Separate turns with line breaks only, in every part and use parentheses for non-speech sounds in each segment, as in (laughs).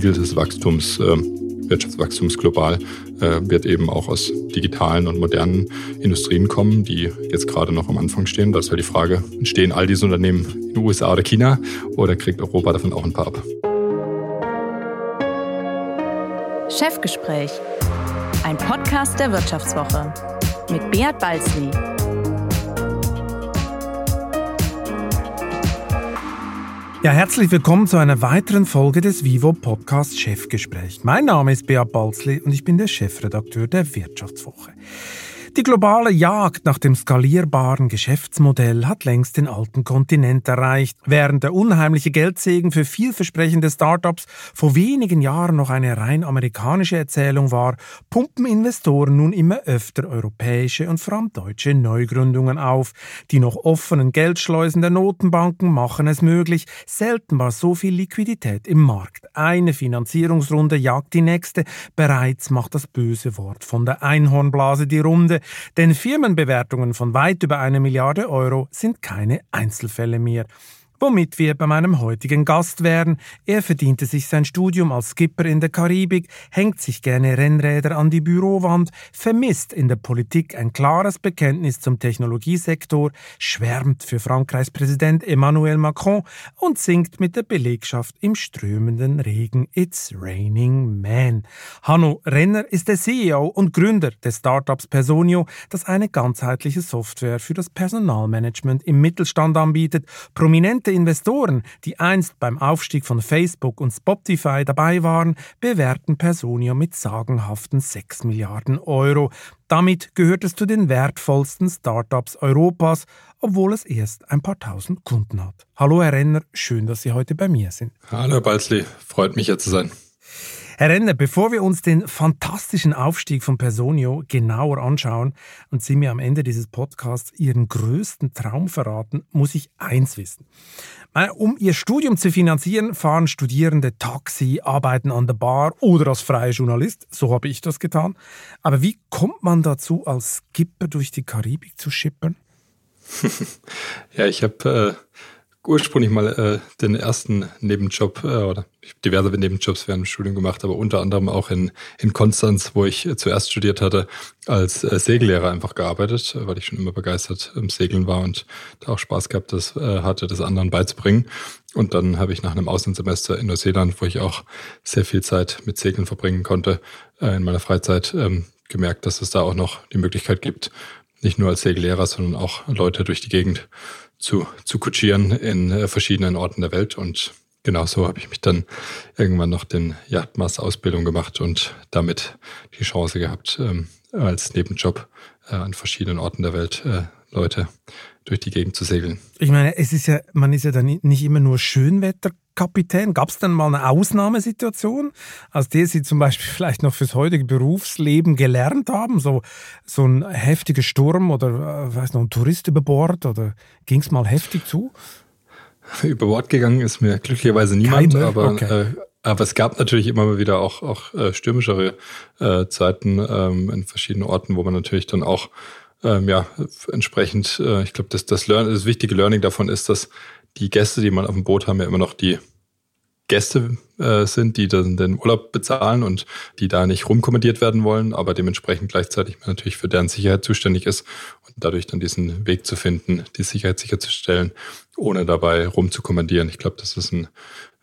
viel des Wachstums, äh, Wirtschaftswachstums global, äh, wird eben auch aus digitalen und modernen Industrien kommen, die jetzt gerade noch am Anfang stehen. Da ist halt die Frage, entstehen all diese Unternehmen in den USA oder China oder kriegt Europa davon auch ein paar ab?
Chefgespräch, ein Podcast der Wirtschaftswoche mit Beat Balzli.
Ja, herzlich willkommen zu einer weiteren Folge des Vivo Podcast Chefgespräch. Mein Name ist Beat Balzli und ich bin der Chefredakteur der Wirtschaftswoche. Die globale Jagd nach dem skalierbaren Geschäftsmodell hat längst den alten Kontinent erreicht. Während der unheimliche Geldsegen für vielversprechende Startups vor wenigen Jahren noch eine rein amerikanische Erzählung war, pumpen Investoren nun immer öfter europäische und vor allem deutsche Neugründungen auf. Die noch offenen Geldschleusen der Notenbanken machen es möglich. Selten war so viel Liquidität im Markt. Eine Finanzierungsrunde jagt die nächste. Bereits macht das böse Wort von der Einhornblase die Runde. Denn Firmenbewertungen von weit über eine Milliarde Euro sind keine Einzelfälle mehr womit wir bei meinem heutigen Gast wären. Er verdiente sich sein Studium als Skipper in der Karibik, hängt sich gerne Rennräder an die Bürowand, vermisst in der Politik ein klares Bekenntnis zum Technologiesektor, schwärmt für Frankreichs Präsident Emmanuel Macron und singt mit der Belegschaft im strömenden Regen It's Raining Man. Hanno Renner ist der CEO und Gründer des Startups Personio, das eine ganzheitliche Software für das Personalmanagement im Mittelstand anbietet. Prominent Prominente Investoren, die einst beim Aufstieg von Facebook und Spotify dabei waren, bewerten Personio mit sagenhaften 6 Milliarden Euro. Damit gehört es zu den wertvollsten Startups Europas, obwohl es erst ein paar tausend Kunden hat. Hallo Herr Renner, schön, dass Sie heute bei mir sind.
Hallo Herr Balzli, freut mich hier zu sein.
Herr Renner, bevor wir uns den fantastischen Aufstieg von Personio genauer anschauen und Sie mir am Ende dieses Podcasts Ihren größten Traum verraten, muss ich eins wissen. Um ihr Studium zu finanzieren, fahren Studierende Taxi, arbeiten an der Bar oder als freier Journalist. So habe ich das getan. Aber wie kommt man dazu, als Skipper durch die Karibik zu schippern? (laughs)
ja, ich habe äh, ursprünglich mal äh, den ersten Nebenjob äh, oder diverse Nebenjobs während dem Studium gemacht, aber unter anderem auch in, in Konstanz, wo ich äh, zuerst studiert hatte, als äh, Segellehrer einfach gearbeitet, weil ich schon immer begeistert im Segeln war und da auch Spaß gehabt das, äh, hatte, das anderen beizubringen. Und dann habe ich nach einem Auslandssemester in Neuseeland, wo ich auch sehr viel Zeit mit Segeln verbringen konnte, äh, in meiner Freizeit ähm, gemerkt, dass es da auch noch die Möglichkeit gibt, nicht nur als Segellehrer, sondern auch Leute durch die Gegend zu, zu kutschieren in äh, verschiedenen Orten der Welt. Und genau so habe ich mich dann irgendwann noch den Yachtmaster-Ausbildung gemacht und damit die Chance gehabt, ähm, als Nebenjob äh, an verschiedenen Orten der Welt äh, Leute durch die Gegend zu segeln.
Ich meine, es ist ja, man ist ja dann nicht immer nur Schönwetterkapitän. Gab es denn mal eine Ausnahmesituation, aus der Sie zum Beispiel (laughs) vielleicht noch fürs heutige Berufsleben gelernt haben? So, so ein heftiger Sturm oder äh, weiß noch, ein Tourist über Bord oder ging es mal heftig zu?
Über Bord gegangen ist mir glücklicherweise niemand, Keine? aber okay. äh, aber es gab natürlich immer wieder auch, auch äh, stürmischere äh, Zeiten ähm, in verschiedenen Orten, wo man natürlich dann auch ähm, ja, entsprechend, äh, ich glaube, das, das, Learn, das wichtige Learning davon ist, dass die Gäste, die man auf dem Boot haben, ja immer noch die Gäste äh, sind, die dann den Urlaub bezahlen und die da nicht rumkommandiert werden wollen, aber dementsprechend gleichzeitig natürlich für deren Sicherheit zuständig ist und dadurch dann diesen Weg zu finden, die Sicherheit sicherzustellen, ohne dabei rumzukommandieren. Ich glaube, das ist ein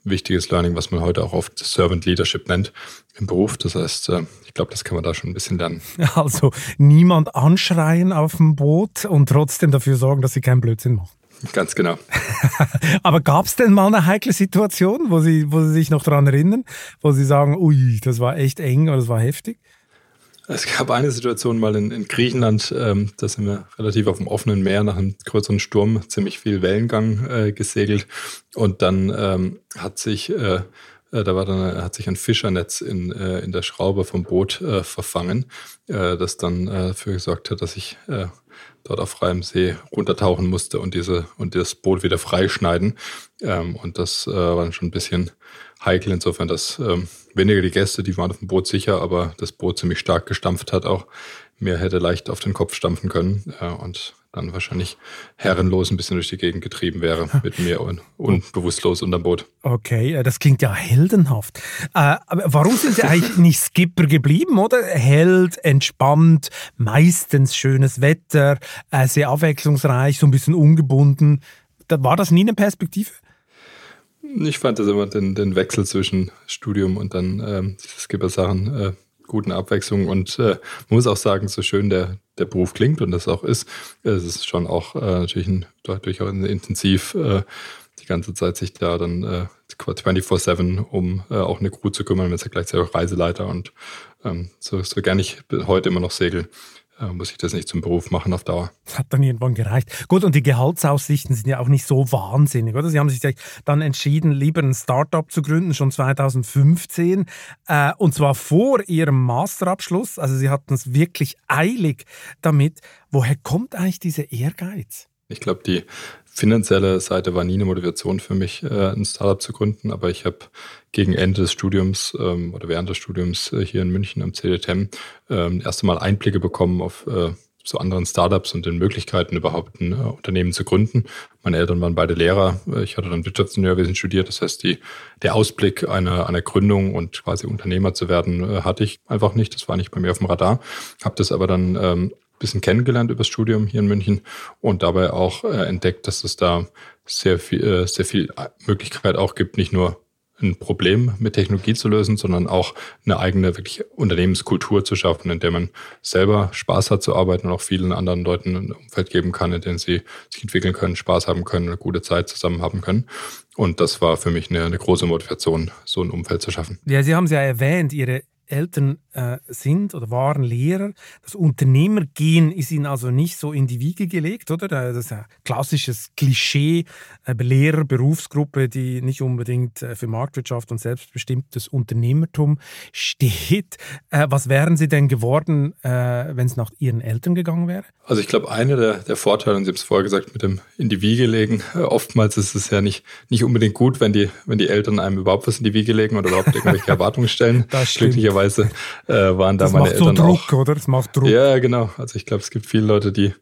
wichtiges Learning, was man heute auch oft Servant Leadership nennt im Beruf. Das heißt, äh, ich glaube, das kann man da schon ein bisschen lernen. (laughs)
Also niemand anschreien auf dem Boot und trotzdem dafür sorgen, dass sie keinen Blödsinn machen.
Ganz genau. (laughs)
Aber gab es denn mal eine heikle Situation, wo Sie, wo Sie sich noch daran erinnern, wo Sie sagen, ui, das war echt eng oder das war heftig?
Es gab eine Situation mal in, in Griechenland, ähm, da sind wir relativ auf dem offenen Meer nach einem größeren Sturm ziemlich viel Wellengang äh, gesegelt und dann ähm, hat sich äh, äh da war dann hat sich ein Fischernetz in, äh, in der Schraube vom Boot äh, verfangen, äh, das dann äh, dafür gesorgt hat, dass ich äh, dort auf freiem See runtertauchen musste und diese und das Boot wieder freischneiden. Ähm, und das äh, war dann schon ein bisschen heikel, insofern, dass ähm, weniger die Gäste, die waren auf dem Boot sicher, aber das Boot ziemlich stark gestampft hat, auch mir hätte leicht auf den Kopf stampfen können äh, und dann wahrscheinlich herrenlos ein bisschen durch die Gegend getrieben wäre mit mir und, und bewusstlos unterm Boot.
Okay, äh, das klingt ja heldenhaft. Äh, aber warum sind Sie eigentlich nicht Skipper geblieben, oder? Held, entspannt, meistens schönes Wetter, äh, sehr abwechslungsreich, so ein bisschen ungebunden. War das nie eine Perspektive?
Ich fand das immer den, den Wechsel zwischen Studium und dann ähm, Skipper-Sachen äh, guten Abwechslung. Und äh, muss auch sagen, so schön der, der Beruf klingt und das auch ist, es ist schon auch äh, natürlich ein, durchaus intensiv äh, die ganze Zeit sich da dann äh, 24-7 um äh, auch eine Crew zu kümmern, wenn es ja gleichzeitig auch Reiseleiter und ähm, so, so gerne ich heute immer noch segel, äh, muss ich das nicht zum Beruf machen auf Dauer.
Das hat dann irgendwann gereicht. Gut, und die Gehaltsaussichten sind ja auch nicht so wahnsinnig, oder? Sie haben sich dann entschieden, lieber ein Startup zu gründen, schon 2015, äh, und zwar vor Ihrem Masterabschluss. Also Sie hatten es wirklich eilig damit. Woher kommt eigentlich dieser Ehrgeiz?
Ich glaube, die finanzielle Seite war nie eine Motivation für mich, äh, ein Startup zu gründen, aber ich habe gegen Ende des Studiums ähm, oder während des Studiums äh, hier in München am CDTM ähm, erste Mal Einblicke bekommen auf äh, zu anderen Startups und den Möglichkeiten, überhaupt ein äh, Unternehmen zu gründen. Meine Eltern waren beide Lehrer. Äh, ich hatte dann Wirtschaftsingenieurwesen studiert. Das heißt, die, der Ausblick einer, einer Gründung und quasi Unternehmer zu werden, äh, hatte ich einfach nicht. Das war nicht bei mir auf dem Radar. Habe das aber dann ähm, bisschen kennengelernt über das Studium hier in München und dabei auch äh, entdeckt, dass es da sehr viel, äh, sehr viel Möglichkeit auch gibt, nicht nur ein Problem mit Technologie zu lösen, sondern auch eine eigene wirklich Unternehmenskultur zu schaffen, in der man selber Spaß hat zu arbeiten und auch vielen anderen Leuten ein Umfeld geben kann, in dem sie sich entwickeln können, Spaß haben können, eine gute Zeit zusammen haben können. Und das war für mich eine, eine große Motivation, so ein Umfeld zu schaffen.
Ja, Sie haben es ja erwähnt, Ihre Eltern äh, sind oder waren Lehrer. Das Unternehmergehen ist ihnen also nicht so in die Wiege gelegt, oder? Das ist ein klassisches Klischee, äh, Lehrer, Berufsgruppe, die nicht unbedingt äh, für Marktwirtschaft und selbstbestimmtes Unternehmertum steht. Äh, was wären Sie denn geworden, äh, wenn es nach Ihren Eltern gegangen wäre?
Also ich glaube, einer der, der Vorteile, und Sie haben es vorher gesagt, mit dem in die Wiege legen, äh, oftmals ist es ja nicht, nicht unbedingt gut, wenn die, wenn die Eltern einem überhaupt was in die Wiege legen oder überhaupt irgendwelche (laughs) Erwartungen stellen.
Das stimmt.
Glücklicherweise äh, waren da
das
meine
macht
Eltern
so Druck,
auch.
oder? Das macht Druck.
Ja, genau. Also ich glaube, es gibt viele Leute, die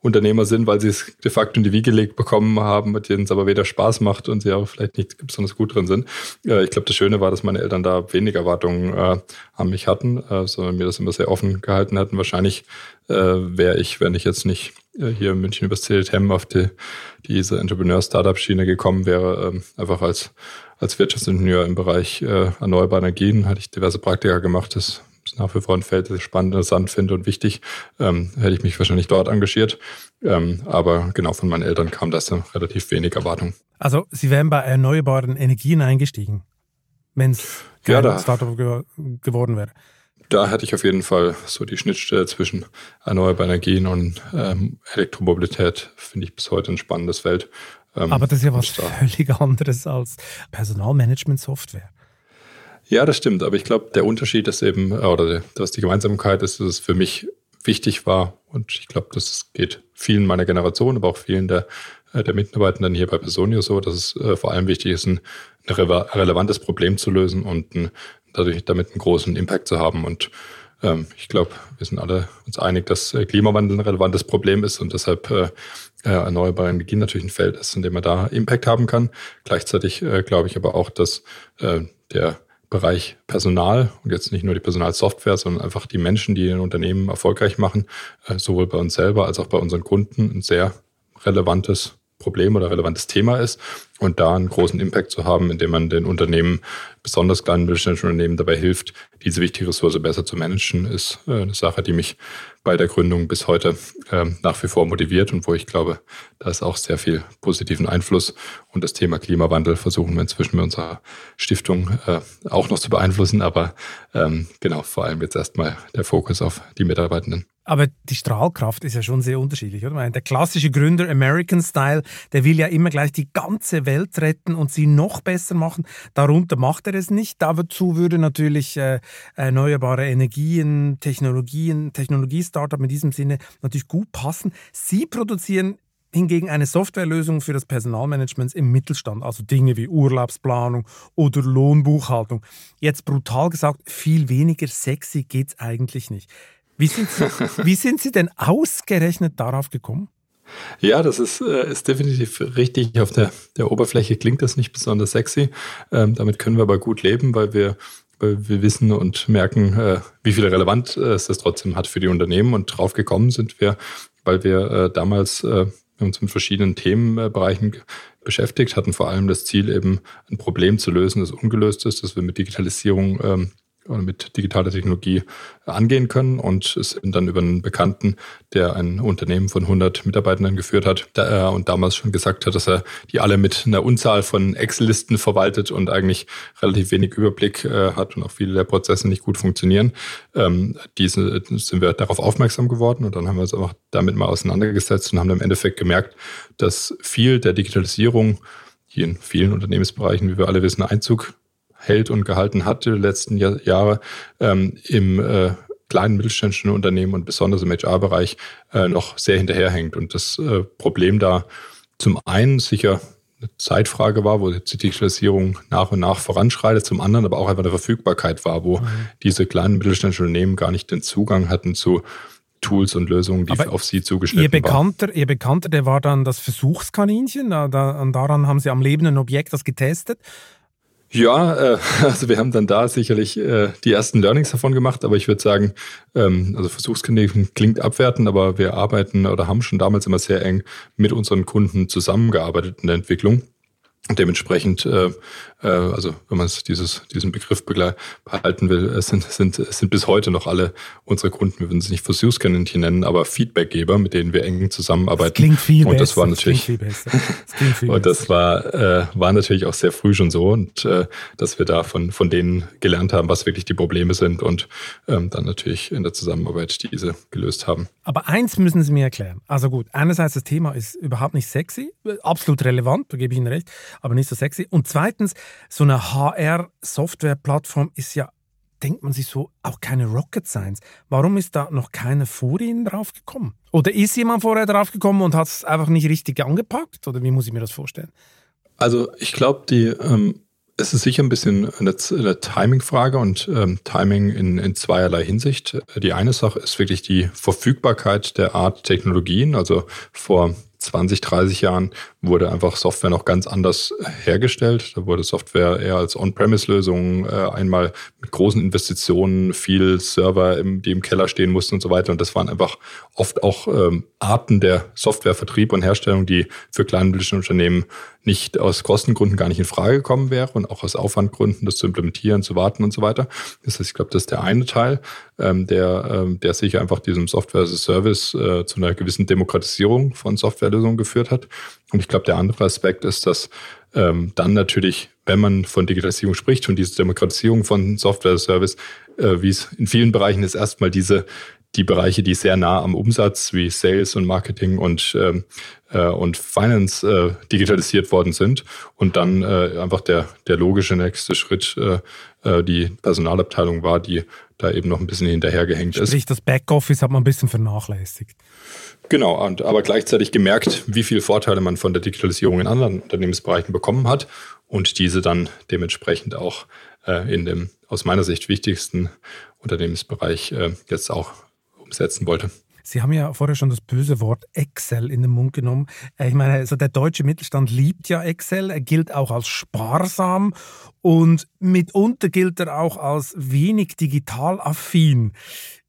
Unternehmer sind, weil sie es de facto in die Wiege gelegt bekommen haben, mit denen es aber weder Spaß macht und sie auch vielleicht nicht besonders gut drin sind. Äh, ich glaube, das Schöne war, dass meine Eltern da wenig Erwartungen äh, an mich hatten, äh, sondern mir das immer sehr offen gehalten hatten. Wahrscheinlich äh, wäre ich, wenn ich jetzt nicht äh, hier in München übers CLTM auf die, diese Entrepreneur-Startup-Schiene gekommen wäre, ähm, einfach als als Wirtschaftsingenieur im Bereich äh, erneuerbare Energien hatte ich diverse Praktika gemacht. Das ist nach wie vor ein Feld, das ich spannend, interessant finde und wichtig. Ähm, hätte ich mich wahrscheinlich dort engagiert. Ähm, aber genau von meinen Eltern kam das dann relativ wenig Erwartung.
Also Sie wären bei erneuerbaren Energien eingestiegen, wenn es ja, Startup ge geworden wäre.
Da hatte ich auf jeden Fall so die Schnittstelle zwischen erneuerbaren Energien und ähm, Elektromobilität, finde ich bis heute ein spannendes Feld.
Ähm, Aber das ist ja was völlig anderes als Personalmanagement-Software.
Ja, das stimmt. Aber ich glaube, der Unterschied ist eben, äh, oder was die Gemeinsamkeit ist, dass es für mich wichtig war. Und ich glaube, das geht vielen meiner Generation, aber auch vielen der, äh, der Mitarbeitenden hier bei Personio so, dass es äh, vor allem wichtig ist, ein, ein relevantes Problem zu lösen und ein, dadurch damit einen großen Impact zu haben. Und ich glaube, wir sind alle uns einig, dass Klimawandel ein relevantes Problem ist und deshalb äh, erneuerbare Energien natürlich ein Feld ist, in dem man da Impact haben kann. Gleichzeitig äh, glaube ich aber auch, dass äh, der Bereich Personal und jetzt nicht nur die Personalsoftware, sondern einfach die Menschen, die ein Unternehmen erfolgreich machen, äh, sowohl bei uns selber als auch bei unseren Kunden ein sehr relevantes Problem oder relevantes Thema ist und da einen großen Impact zu haben, indem man den Unternehmen, besonders kleinen mittelständischen Unternehmen dabei hilft, diese wichtige Ressource besser zu managen, ist äh, eine Sache, die mich bei der Gründung bis heute äh, nach wie vor motiviert und wo ich glaube, da ist auch sehr viel positiven Einfluss. Und das Thema Klimawandel versuchen wir inzwischen mit unserer Stiftung äh, auch noch zu beeinflussen. Aber ähm, genau, vor allem jetzt erstmal der Fokus auf die Mitarbeitenden.
Aber die Strahlkraft ist ja schon sehr unterschiedlich, oder? Meine, der klassische Gründer American Style, der will ja immer gleich die ganze Welt retten und sie noch besser machen. Darunter macht er es nicht. Dazu würde natürlich äh, erneuerbare Energien, Technologien, Technologie-Startup in diesem Sinne natürlich gut passen. Sie produzieren hingegen eine Softwarelösung für das Personalmanagement im Mittelstand, also Dinge wie Urlaubsplanung oder Lohnbuchhaltung. Jetzt brutal gesagt, viel weniger sexy geht es eigentlich nicht. Wie sind Sie, wie sind Sie denn ausgerechnet darauf gekommen?
Ja, das ist, äh, ist definitiv richtig. Auf der, der Oberfläche klingt das nicht besonders sexy. Ähm, damit können wir aber gut leben, weil wir, weil wir wissen und merken, äh, wie viel Relevanz äh, es das trotzdem hat für die Unternehmen. Und drauf gekommen sind wir, weil wir äh, damals äh, uns mit verschiedenen Themenbereichen beschäftigt hatten, vor allem das Ziel eben ein Problem zu lösen, das ungelöst ist, dass wir mit Digitalisierung ähm, oder mit digitaler Technologie angehen können und es dann über einen Bekannten, der ein Unternehmen von 100 Mitarbeitenden geführt hat da, äh, und damals schon gesagt hat, dass er die alle mit einer Unzahl von Excel-Listen verwaltet und eigentlich relativ wenig Überblick äh, hat und auch viele der Prozesse nicht gut funktionieren. Ähm, diese sind wir darauf aufmerksam geworden und dann haben wir uns einfach damit mal auseinandergesetzt und haben im Endeffekt gemerkt, dass viel der Digitalisierung hier in vielen Unternehmensbereichen, wie wir alle wissen, Einzug hält und gehalten hat die letzten Jahr, Jahre ähm, im äh, kleinen mittelständischen Unternehmen und besonders im HR-Bereich äh, noch sehr hinterherhängt. Und das äh, Problem da zum einen sicher eine Zeitfrage war, wo die Digitalisierung nach und nach voranschreitet, zum anderen aber auch einfach eine Verfügbarkeit war, wo mhm. diese kleinen mittelständischen Unternehmen gar nicht den Zugang hatten zu Tools und Lösungen, die aber auf sie zugeschnitten
ihr Bekannter, waren. Ihr Bekannter, der war dann das Versuchskaninchen, da, da, daran haben Sie am lebenden Objekt das getestet.
Ja, äh, (laughs) also wir haben dann da sicherlich äh, die ersten Learnings davon gemacht, aber ich würde sagen, ähm, also Versuchskaninchen klingt abwertend, aber wir arbeiten oder haben schon damals immer sehr eng mit unseren Kunden zusammengearbeitet in der Entwicklung. Und dementsprechend, äh, äh, also wenn man dieses, diesen Begriff behalten will, sind, sind, sind bis heute noch alle unsere Kunden, wir würden sie nicht Versuchskaninchen nennen, aber Feedbackgeber, mit denen wir eng zusammenarbeiten. Das
klingt viel
und
das besser.
war natürlich, das das (laughs) und das war, äh, war natürlich auch sehr früh schon so und äh, dass wir da von, von denen gelernt haben, was wirklich die Probleme sind und ähm, dann natürlich in der Zusammenarbeit diese gelöst haben.
Aber eins müssen Sie mir erklären. Also gut, einerseits das Thema ist überhaupt nicht sexy, absolut relevant, da gebe ich Ihnen recht aber nicht so sexy. Und zweitens, so eine HR-Software-Plattform ist ja, denkt man sich so, auch keine Rocket Science. Warum ist da noch keiner vor Ihnen drauf? Oder ist jemand vorher drauf gekommen und hat es einfach nicht richtig angepackt? Oder wie muss ich mir das vorstellen?
Also ich glaube, die ähm, es ist sicher ein bisschen eine, eine Timing-Frage und ähm, Timing in, in zweierlei Hinsicht. Die eine Sache ist wirklich die Verfügbarkeit der Art Technologien. Also vor 20, 30 Jahren wurde einfach Software noch ganz anders hergestellt. Da wurde Software eher als On-Premise-Lösung äh, einmal mit großen Investitionen, viel Server, im, die im Keller stehen mussten und so weiter. Und das waren einfach oft auch ähm, Arten der Softwarevertrieb und Herstellung, die für kleine Unternehmen nicht aus Kostengründen gar nicht in Frage gekommen wäre und auch aus Aufwandgründen, das zu implementieren, zu warten und so weiter. Das heißt, ich glaube, das ist der eine Teil, ähm, der, ähm, der sicher einfach diesem Software as a Service äh, zu einer gewissen Demokratisierung von Softwarelösungen geführt hat. Und ich glaube, der andere Aspekt ist, dass ähm, dann natürlich, wenn man von Digitalisierung spricht, von dieser Demokratisierung von Software as a Service, äh, wie es in vielen Bereichen ist, erstmal diese die Bereiche, die sehr nah am Umsatz wie Sales und Marketing und, ähm, äh, und Finance äh, digitalisiert worden sind. Und dann äh, einfach der, der logische nächste Schritt äh, äh, die Personalabteilung war, die da eben noch ein bisschen hinterhergehängt
Sprich, ist. Sprich, das Backoffice hat man ein bisschen vernachlässigt.
Genau, und aber gleichzeitig gemerkt, wie viele Vorteile man von der Digitalisierung in anderen Unternehmensbereichen bekommen hat und diese dann dementsprechend auch äh, in dem aus meiner Sicht wichtigsten Unternehmensbereich äh, jetzt auch umsetzen wollte.
Sie haben ja vorher schon das böse Wort Excel in den Mund genommen. Äh, ich meine, also der deutsche Mittelstand liebt ja Excel. Er gilt auch als sparsam und mitunter gilt er auch als wenig digital affin.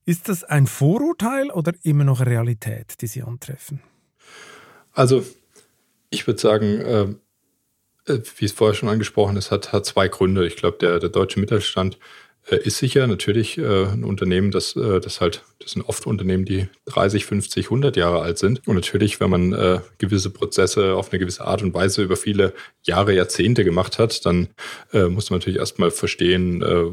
Ist das ein Vorurteil oder immer noch Realität, die Sie antreffen?
Also, ich würde sagen, äh, äh wie es vorher schon angesprochen ist, hat, hat zwei Gründe. Ich glaube, der, der deutsche Mittelstand ist sicher natürlich äh, ein Unternehmen, das, äh, das halt, das sind oft Unternehmen, die 30, 50, 100 Jahre alt sind. Und natürlich, wenn man äh, gewisse Prozesse auf eine gewisse Art und Weise über viele Jahre, Jahrzehnte gemacht hat, dann äh, muss man natürlich erstmal verstehen, äh,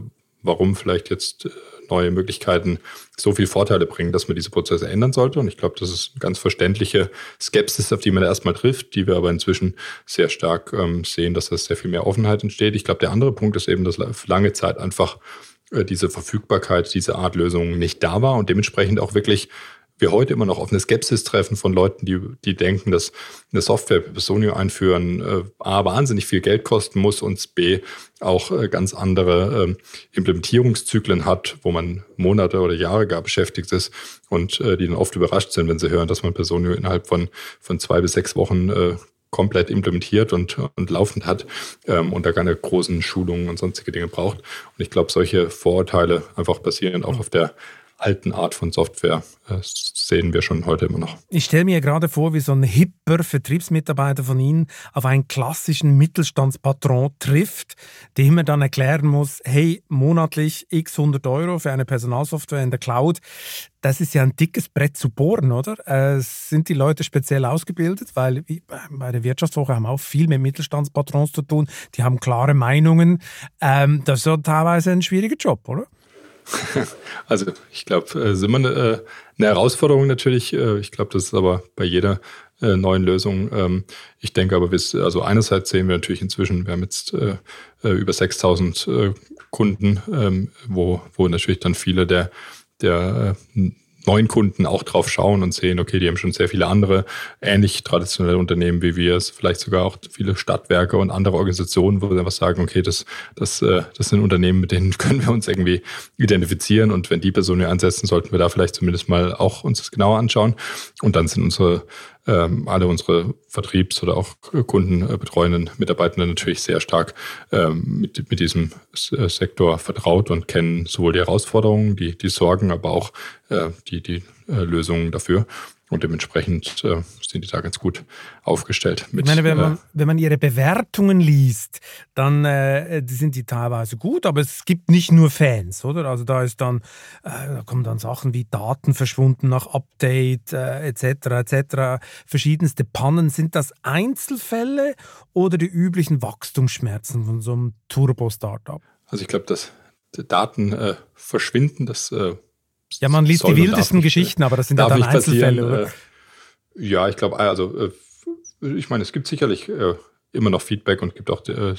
warum vielleicht jetzt neue Möglichkeiten so viel Vorteile bringen, dass man diese Prozesse ändern sollte. Und ich glaube, das ist eine ganz verständliche Skepsis, auf die man da erstmal trifft, die wir aber inzwischen sehr stark ähm, sehen, dass da sehr viel mehr Offenheit entsteht. Ich glaube, der andere Punkt ist eben, dass lange Zeit einfach äh, diese Verfügbarkeit, diese Art Lösung nicht da war und dementsprechend auch wirklich wir heute immer noch auf eine Skepsis treffen von Leuten, die, die denken, dass eine Software Personio einführen äh, A, wahnsinnig viel Geld kosten muss und B, auch äh, ganz andere äh, Implementierungszyklen hat, wo man Monate oder Jahre gar beschäftigt ist und äh, die dann oft überrascht sind, wenn sie hören, dass man Personio innerhalb von, von zwei bis sechs Wochen äh, komplett implementiert und, und laufend hat ähm, und da keine großen Schulungen und sonstige Dinge braucht. Und ich glaube, solche Vorurteile einfach basieren auch auf der alten Art von Software äh, sehen wir schon heute immer noch.
Ich stelle mir gerade vor, wie so ein hipper Vertriebsmitarbeiter von Ihnen auf einen klassischen Mittelstandspatron trifft, dem er dann erklären muss, hey, monatlich x 100 Euro für eine Personalsoftware in der Cloud, das ist ja ein dickes Brett zu bohren, oder? Äh, sind die Leute speziell ausgebildet? Weil bei der Wirtschaftswoche haben auch viel mit Mittelstandspatrons zu tun. Die haben klare Meinungen. Ähm, das ist ja teilweise ein schwieriger Job, oder? (laughs)
Also ich glaube, äh, ist immer eine, äh, eine Herausforderung natürlich. Äh, ich glaube, das ist aber bei jeder neuen Lösung. Ähm, ich denke aber, also einerseits sehen wir natürlich inzwischen, wir haben jetzt über 6000 Kunden, ähm, wo, wo natürlich dann viele der, der neuen Kunden auch drauf schauen und sehen, okay, die haben schon sehr viele andere ähnlich traditionelle Unternehmen wie wir es, vielleicht sogar auch viele Stadtwerke und andere Organisationen, wo wir einfach sagen, okay, das, das, äh, das sind Unternehmen, mit denen (laughs) können wir uns irgendwie identifizieren und wenn die Personen einsetzen, sollten wir da vielleicht zumindest mal auch uns das genauer anschauen. Und dann sind unsere ähm, alle unsere Vertriebs- oder auch kundenbetreuenden Mitarbeitenden natürlich sehr stark ähm, mit, mit diesem äh, Sektor vertraut und kennen sowohl die Herausforderungen, die, die Sorgen, aber auch äh, die, die äh, Lösungen dafür. Und dementsprechend äh, sind die da ganz gut aufgestellt.
Mit, ich meine, wenn man, äh, wenn man ihre Bewertungen liest, dann äh, sind die teilweise gut, aber es gibt nicht nur Fans, oder? Also da ist dann, äh, da kommen dann Sachen wie Daten verschwunden nach Update etc. etc. Verschiedenste Pannen. Sind das Einzelfälle oder die üblichen Wachstumsschmerzen von so einem Turbo-Startup?
Also ich glaube, dass Daten äh, verschwinden, das äh,
ja, man liest die wildesten Geschichten, aber das sind ja dann Einzelfälle, oder? Äh,
ja, ich glaube, also äh, ich meine, es gibt sicherlich äh, immer noch Feedback und gibt auch äh,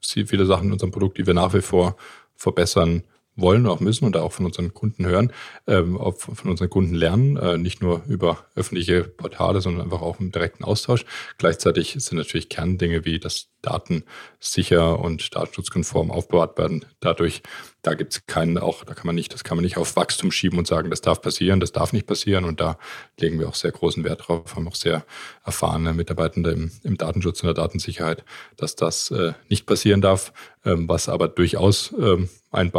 viele Sachen in unserem Produkt, die wir nach wie vor verbessern wollen und auch müssen und auch von unseren Kunden hören, ähm, von unseren Kunden lernen, äh, nicht nur über öffentliche Portale, sondern einfach auch im direkten Austausch. Gleichzeitig sind natürlich Kerndinge wie, dass Daten sicher und datenschutzkonform aufbewahrt werden. Dadurch da gibt es keinen, auch da kann man nicht, das kann man nicht auf Wachstum schieben und sagen, das darf passieren, das darf nicht passieren. Und da legen wir auch sehr großen Wert drauf, haben auch sehr erfahrene Mitarbeitende im, im Datenschutz und der Datensicherheit, dass das äh, nicht passieren darf. Ähm, was aber durchaus ähm, ein,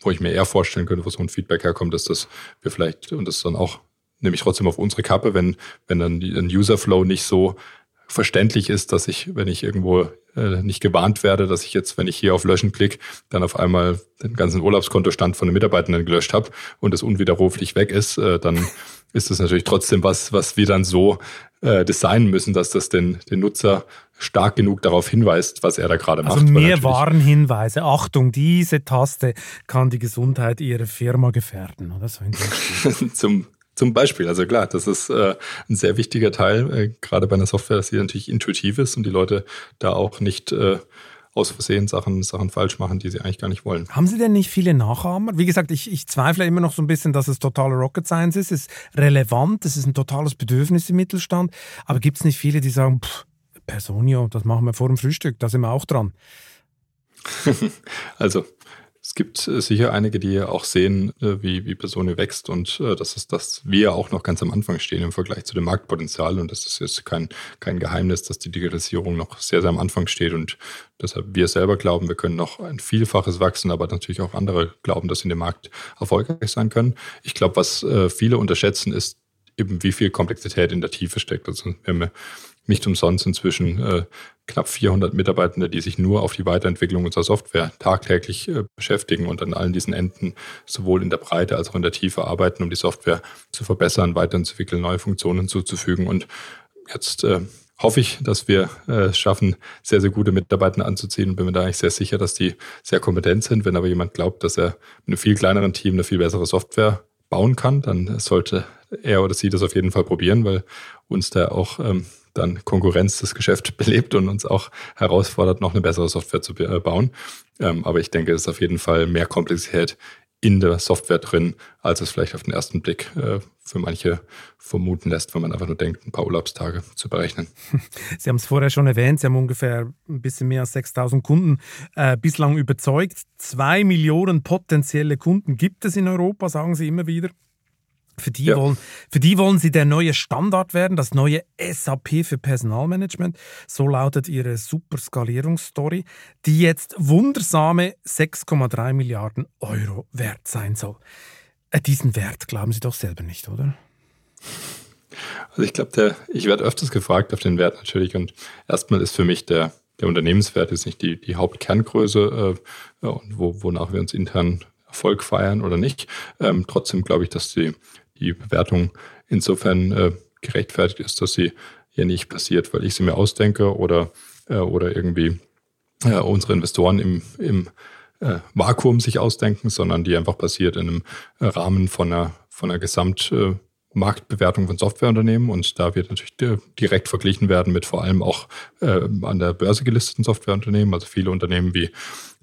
wo ich mir eher vorstellen könnte, wo so ein Feedback herkommt, ist, dass wir vielleicht, und das dann auch nehme ich trotzdem auf unsere Kappe, wenn, wenn dann ein User-Flow nicht so verständlich ist, dass ich, wenn ich irgendwo äh, nicht gewarnt werde, dass ich jetzt, wenn ich hier auf Löschen klicke, dann auf einmal den ganzen Urlaubskontostand von den Mitarbeitenden gelöscht habe und es unwiderruflich weg ist, äh, dann ist das natürlich trotzdem was, was wir dann so äh, designen müssen, dass das den, den Nutzer stark genug darauf hinweist, was er da gerade
also
macht.
Also mehr Warnhinweise. Achtung, diese Taste kann die Gesundheit Ihrer Firma gefährden. Oder so (laughs)
Zum zum Beispiel, also klar, das ist äh, ein sehr wichtiger Teil, äh, gerade bei einer Software, dass sie natürlich intuitiv ist und die Leute da auch nicht äh, aus Versehen Sachen, Sachen falsch machen, die sie eigentlich gar nicht wollen.
Haben Sie denn nicht viele Nachahmer? Wie gesagt, ich, ich zweifle immer noch so ein bisschen, dass es totale Rocket Science ist. Es ist relevant, es ist ein totales Bedürfnis im Mittelstand. Aber gibt es nicht viele, die sagen, pff, Personio, das machen wir vor dem Frühstück, da sind wir auch dran? (laughs)
also es gibt äh, sicher einige, die auch sehen, äh, wie, wie Personen wächst und äh, das ist, dass wir auch noch ganz am Anfang stehen im Vergleich zu dem Marktpotenzial und das ist jetzt kein, kein Geheimnis, dass die Digitalisierung noch sehr, sehr am Anfang steht und deshalb wir selber glauben, wir können noch ein Vielfaches wachsen, aber natürlich auch andere glauben, dass sie in dem Markt erfolgreich sein können. Ich glaube, was viele unterschätzen, ist eben, wie viel Komplexität in der Tiefe steckt. Also wir haben nicht umsonst inzwischen äh, knapp 400 Mitarbeitende, die sich nur auf die Weiterentwicklung unserer Software tagtäglich äh, beschäftigen und an allen diesen Enden sowohl in der Breite als auch in der Tiefe arbeiten, um die Software zu verbessern, weiterzuentwickeln, neue Funktionen hinzuzufügen. Und jetzt äh, hoffe ich, dass wir äh, es schaffen, sehr, sehr gute Mitarbeiter anzuziehen und bin mir da eigentlich sehr sicher, dass die sehr kompetent sind. Wenn aber jemand glaubt, dass er mit einem viel kleineren Team eine viel bessere Software bauen kann, dann sollte er oder sie das auf jeden Fall probieren, weil uns da auch ähm, dann Konkurrenz das Geschäft (laughs) belebt und uns auch herausfordert, noch eine bessere Software zu äh, bauen. Ähm, aber ich denke, es ist auf jeden Fall mehr Komplexität in der Software drin, als es vielleicht auf den ersten Blick äh, für manche vermuten lässt, wenn man einfach nur denkt, ein paar Urlaubstage zu berechnen. (laughs)
Sie haben es vorher schon erwähnt, Sie haben ungefähr ein bisschen mehr als 6000 Kunden äh, bislang überzeugt. Zwei Millionen potenzielle Kunden gibt es in Europa, sagen Sie immer wieder. Für die, ja. wollen, für die wollen sie der neue Standard werden, das neue SAP für Personalmanagement. So lautet ihre Superskalierungsstory, die jetzt wundersame 6,3 Milliarden Euro wert sein soll. Äh, diesen Wert glauben Sie doch selber nicht, oder?
Also ich glaube, ich werde öfters gefragt auf den Wert natürlich und erstmal ist für mich der, der Unternehmenswert jetzt nicht die, die Hauptkerngröße, äh, wo, wonach wir uns intern Erfolg feiern oder nicht. Ähm, trotzdem glaube ich, dass die die Bewertung insofern äh, gerechtfertigt ist, dass sie hier nicht passiert, weil ich sie mir ausdenke oder, äh, oder irgendwie äh, unsere Investoren im, im äh, Vakuum sich ausdenken, sondern die einfach passiert in einem äh, Rahmen von einer, von einer Gesamtmarktbewertung von Softwareunternehmen. Und da wird natürlich direkt verglichen werden mit vor allem auch äh, an der Börse gelisteten Softwareunternehmen, also viele Unternehmen wie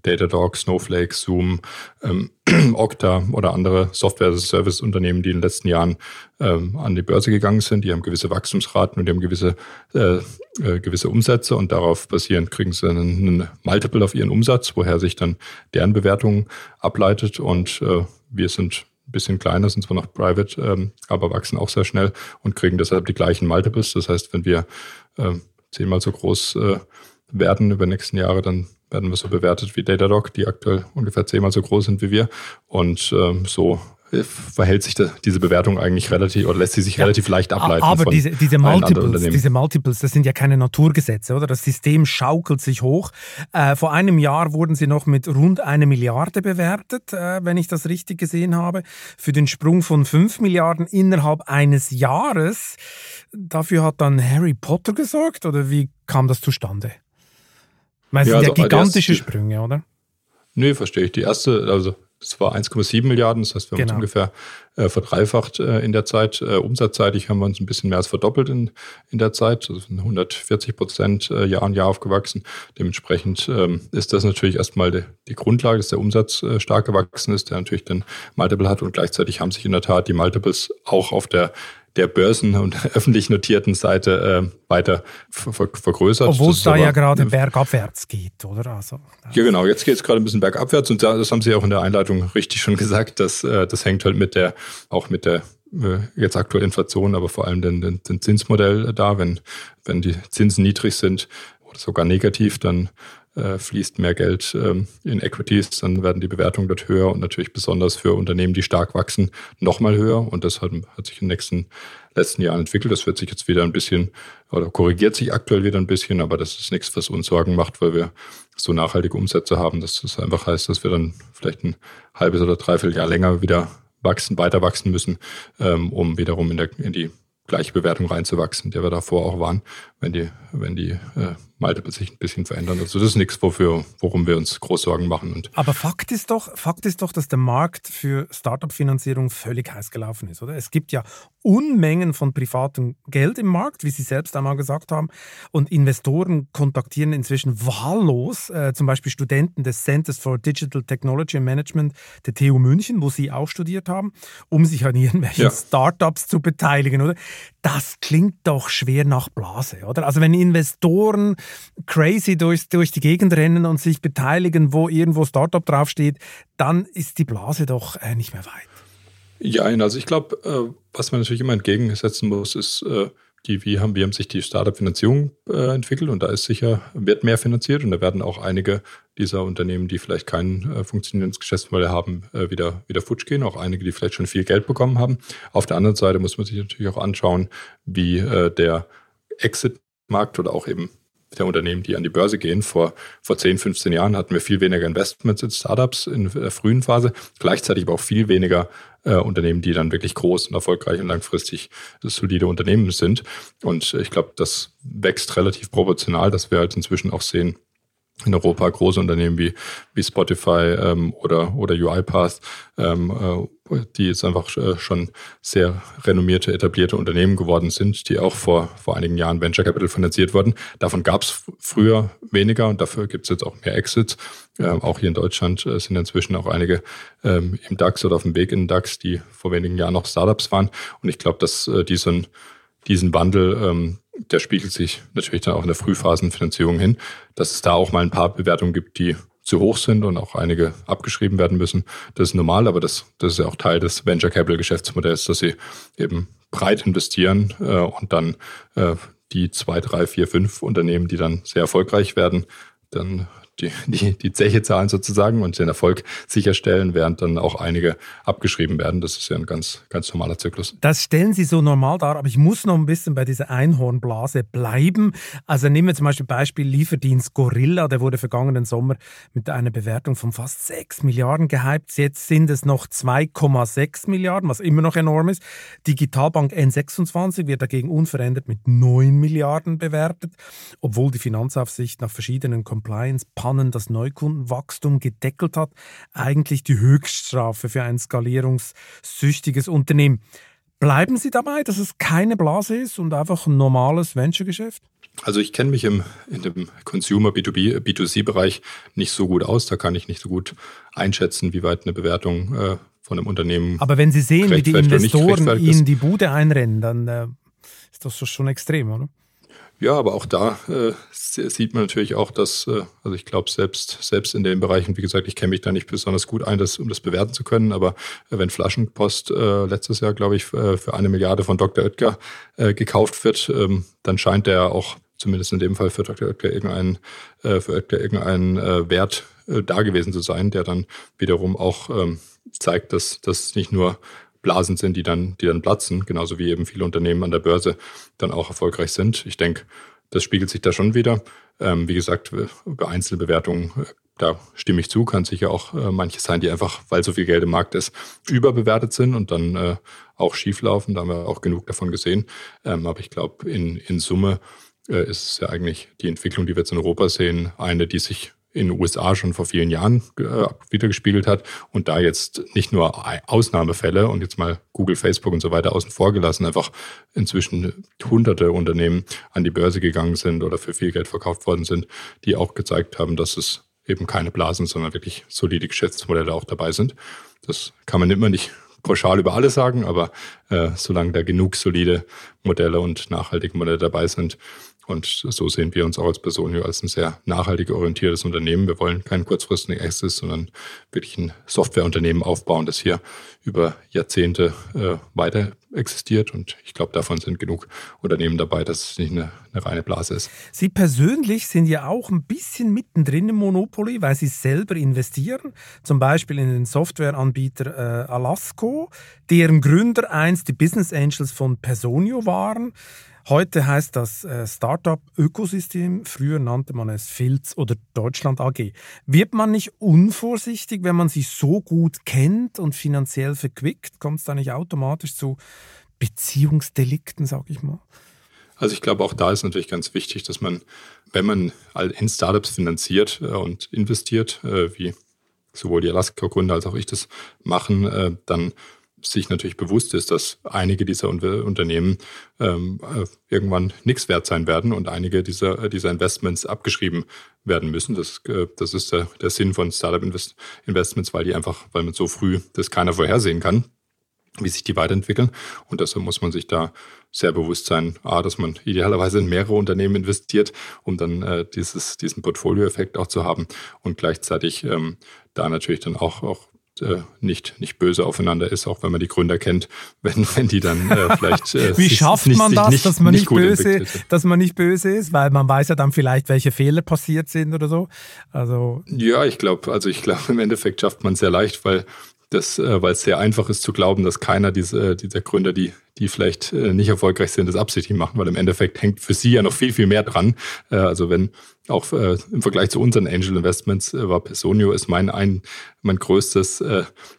Datadog, Snowflake, Zoom, ähm, (clears throat) Okta oder andere Software-Service-Unternehmen, die in den letzten Jahren ähm, an die Börse gegangen sind. Die haben gewisse Wachstumsraten und die haben gewisse, äh, äh, gewisse Umsätze und darauf basierend kriegen sie einen, Multiple auf ihren Umsatz, woher sich dann deren Bewertung ableitet. Und äh, wir sind ein bisschen kleiner, sind zwar noch private, ähm, aber wachsen auch sehr schnell und kriegen deshalb die gleichen Multiples. Das heißt, wenn wir äh, zehnmal so groß äh, werden über die nächsten Jahre, dann werden wir so bewertet wie Datadog, die aktuell ungefähr zehnmal so groß sind wie wir. Und ähm, so verhält sich da, diese Bewertung eigentlich relativ oder lässt sie sich ja, relativ leicht ableiten.
Aber diese, diese, Multiples, diese Multiples, das sind ja keine Naturgesetze, oder? Das System schaukelt sich hoch. Äh, vor einem Jahr wurden sie noch mit rund eine Milliarde bewertet, äh, wenn ich das richtig gesehen habe. Für den Sprung von fünf Milliarden innerhalb eines Jahres. Dafür hat dann Harry Potter gesorgt oder wie kam das zustande? Weil es ja, sind also ja gigantische erste, Sprünge, oder?
Nö, verstehe ich. Die erste, also das war 1,7 Milliarden, das heißt, wir genau. haben uns ungefähr äh, verdreifacht äh, in der Zeit. Äh, umsatzseitig haben wir uns ein bisschen mehr als verdoppelt in, in der Zeit, also 140 Prozent äh, Jahr an Jahr aufgewachsen. Dementsprechend ähm, ist das natürlich erstmal die, die Grundlage, dass der Umsatz äh, stark gewachsen ist, der natürlich den Multiple hat und gleichzeitig haben sich in der Tat die Multiples auch auf der der Börsen- und (laughs) öffentlich notierten Seite äh, weiter ver vergrößert.
Obwohl es da ja gerade (laughs) bergabwärts geht, oder? Also,
ja, genau. Jetzt geht es gerade ein bisschen bergabwärts und das haben Sie auch in der Einleitung richtig schon gesagt, dass äh, das hängt halt mit der, auch mit der äh, jetzt aktuell Inflation, aber vor allem den, den, den Zinsmodell da. Wenn, wenn die Zinsen niedrig sind oder sogar negativ, dann äh, fließt mehr Geld ähm, in Equities, dann werden die Bewertungen dort höher und natürlich besonders für Unternehmen, die stark wachsen, nochmal höher. Und das hat, sich in den nächsten letzten Jahren entwickelt. Das wird sich jetzt wieder ein bisschen oder korrigiert sich aktuell wieder ein bisschen, aber das ist nichts, was uns Sorgen macht, weil wir so nachhaltige Umsätze haben, dass das einfach heißt, dass wir dann vielleicht ein halbes oder dreiviertel Jahr länger wieder wachsen, weiter wachsen müssen, ähm, um wiederum in, der, in die gleiche Bewertung reinzuwachsen, der wir davor auch waren, wenn die, wenn die äh, Multiples sich ein bisschen verändern. Also das ist nichts, wofür, worum wir uns groß Sorgen machen. Und
Aber Fakt ist doch, Fakt ist doch, dass der Markt für Startup-Finanzierung völlig heiß gelaufen ist, oder? Es gibt ja Unmengen von privatem Geld im Markt, wie Sie selbst einmal gesagt haben. Und Investoren kontaktieren inzwischen wahllos, äh, zum Beispiel Studenten des Centers for Digital Technology and Management der TU München, wo Sie auch studiert haben, um sich an irgendwelchen ja. Startups zu beteiligen, oder? Das klingt doch schwer nach Blase, oder? Also wenn Investoren crazy durch, durch die Gegend rennen und sich beteiligen, wo irgendwo Startup draufsteht, dann ist die Blase doch äh, nicht mehr weit.
Ja, also ich glaube, äh, was man natürlich immer entgegensetzen muss, ist, äh, die, wie, haben, wie haben sich die Startup-Finanzierung äh, entwickelt und da ist sicher, wird mehr finanziert und da werden auch einige dieser Unternehmen, die vielleicht kein äh, funktionierendes Geschäftsmodell haben, äh, wieder, wieder futsch gehen, auch einige, die vielleicht schon viel Geld bekommen haben. Auf der anderen Seite muss man sich natürlich auch anschauen, wie äh, der Exit-Markt oder auch eben der Unternehmen, die an die Börse gehen. Vor, vor 10, 15 Jahren hatten wir viel weniger Investments in Startups in der frühen Phase, gleichzeitig aber auch viel weniger äh, Unternehmen, die dann wirklich groß und erfolgreich und langfristig solide Unternehmen sind. Und ich glaube, das wächst relativ proportional, dass wir halt inzwischen auch sehen, in Europa große Unternehmen wie, wie Spotify ähm, oder, oder UiPath, ähm, äh, die jetzt einfach äh, schon sehr renommierte, etablierte Unternehmen geworden sind, die auch vor, vor einigen Jahren Venture Capital finanziert wurden. Davon gab es früher weniger und dafür gibt es jetzt auch mehr Exits. Ähm, auch hier in Deutschland äh, sind inzwischen auch einige ähm, im DAX oder auf dem Weg in den DAX, die vor wenigen Jahren noch Startups waren. Und ich glaube, dass äh, diesen, diesen Wandel ähm, der spiegelt sich natürlich dann auch in der Frühphasenfinanzierung hin, dass es da auch mal ein paar Bewertungen gibt, die zu hoch sind und auch einige abgeschrieben werden müssen. Das ist normal, aber das, das ist ja auch Teil des Venture Capital Geschäftsmodells, dass sie eben breit investieren äh, und dann äh, die zwei, drei, vier, fünf Unternehmen, die dann sehr erfolgreich werden, dann die, die, die Zeche zahlen sozusagen und den Erfolg sicherstellen, während dann auch einige abgeschrieben werden. Das ist ja ein ganz, ganz normaler Zyklus.
Das stellen Sie so normal dar, aber ich muss noch ein bisschen bei dieser Einhornblase bleiben. Also nehmen wir zum Beispiel Beispiel Lieferdienst Gorilla, der wurde vergangenen Sommer mit einer Bewertung von fast 6 Milliarden gehypt. Jetzt sind es noch 2,6 Milliarden, was immer noch enorm ist. Digitalbank N26 wird dagegen unverändert mit 9 Milliarden bewertet, obwohl die Finanzaufsicht nach verschiedenen Compliance Pannen das Neukundenwachstum gedeckelt hat, eigentlich die Höchststrafe für ein skalierungssüchtiges Unternehmen. Bleiben Sie dabei, dass es keine Blase ist und einfach ein normales Venture-Geschäft?
Also ich kenne mich im, in dem Consumer B2B, B2C-Bereich nicht so gut aus. Da kann ich nicht so gut einschätzen, wie weit eine Bewertung äh, von einem Unternehmen.
Aber wenn Sie sehen, wie die Investoren Ihnen die Bude einrennen, dann äh, ist das schon extrem, oder?
Ja, aber auch da äh, sieht man natürlich auch, dass, äh, also ich glaube, selbst, selbst in den Bereichen, wie gesagt, ich kenne mich da nicht besonders gut ein, das, um das bewerten zu können, aber äh, wenn Flaschenpost äh, letztes Jahr, glaube ich, äh, für eine Milliarde von Dr. Oetker äh, gekauft wird, ähm, dann scheint der auch zumindest in dem Fall für Dr. Oetker irgendein, äh, für Oetker irgendein äh, Wert da gewesen zu sein, der dann wiederum auch ähm, zeigt, dass das nicht nur Blasen sind, die dann, die dann platzen, genauso wie eben viele Unternehmen an der Börse dann auch erfolgreich sind. Ich denke, das spiegelt sich da schon wieder. Ähm, wie gesagt, über Einzelbewertungen, äh, da stimme ich zu, kann sicher auch äh, manche sein, die einfach, weil so viel Geld im Markt ist, überbewertet sind und dann äh, auch schieflaufen. Da haben wir auch genug davon gesehen. Ähm, aber ich glaube, in, in Summe äh, ist es ja eigentlich die Entwicklung, die wir jetzt in Europa sehen, eine, die sich in den USA schon vor vielen Jahren äh, wieder gespiegelt hat und da jetzt nicht nur Ausnahmefälle und jetzt mal Google, Facebook und so weiter außen vor gelassen, einfach inzwischen hunderte Unternehmen an die Börse gegangen sind oder für viel Geld verkauft worden sind, die auch gezeigt haben, dass es eben keine Blasen, sondern wirklich solide Geschäftsmodelle auch dabei sind. Das kann man immer nicht pauschal über alles sagen, aber äh, solange da genug solide Modelle und nachhaltige Modelle dabei sind, und so sehen wir uns auch als Personio als ein sehr nachhaltig orientiertes Unternehmen. Wir wollen keinen kurzfristigen Access, sondern wirklich ein Softwareunternehmen aufbauen, das hier über Jahrzehnte äh, weiter existiert. Und ich glaube, davon sind genug Unternehmen dabei, dass es nicht eine, eine, reine Blase ist.
Sie persönlich sind ja auch ein bisschen mittendrin im Monopoly, weil Sie selber investieren. Zum Beispiel in den Softwareanbieter äh, Alasco, deren Gründer einst die Business Angels von Personio waren. Heute heißt das äh, Startup-Ökosystem, früher nannte man es Filz oder Deutschland AG. Wird man nicht unvorsichtig, wenn man sich so gut kennt und finanziell verquickt? Kommt es da nicht automatisch zu Beziehungsdelikten, sag ich mal?
Also ich glaube, auch da ist natürlich ganz wichtig, dass man, wenn man in Startups finanziert äh, und investiert, äh, wie sowohl die Alaska-Gründer als auch ich das machen, dann sich natürlich bewusst ist, dass einige dieser Unternehmen ähm, äh, irgendwann nichts wert sein werden und einige dieser, äh, dieser Investments abgeschrieben werden müssen. Das, äh, das ist der, der Sinn von Startup -Invest Investments, weil die einfach, weil man so früh das keiner vorhersehen kann, wie sich die weiterentwickeln. Und deshalb muss man sich da sehr bewusst sein, A, dass man idealerweise in mehrere Unternehmen investiert, um dann äh, dieses, diesen Portfolioeffekt auch zu haben und gleichzeitig ähm, da natürlich dann auch, auch äh, nicht, nicht böse aufeinander ist, auch wenn man die Gründer kennt, (laughs) wenn, wenn die dann äh, vielleicht.
Äh, Wie schafft nicht, man das, nicht, dass man nicht, böse, dass man nicht böse ist? Weil man weiß ja dann vielleicht, welche Fehler passiert sind oder so. Also.
Ja, ich glaube, also ich glaube, (laughs) im Endeffekt schafft man es sehr leicht, weil das, äh, weil es sehr einfach ist zu glauben, dass keiner diese, dieser Gründer die, die vielleicht äh, nicht erfolgreich sind, das absichtlich machen, weil im Endeffekt hängt für sie ja noch viel, viel mehr dran. Äh, also wenn auch äh, im Vergleich zu unseren Angel Investments war Personio ist mein ein mein größtes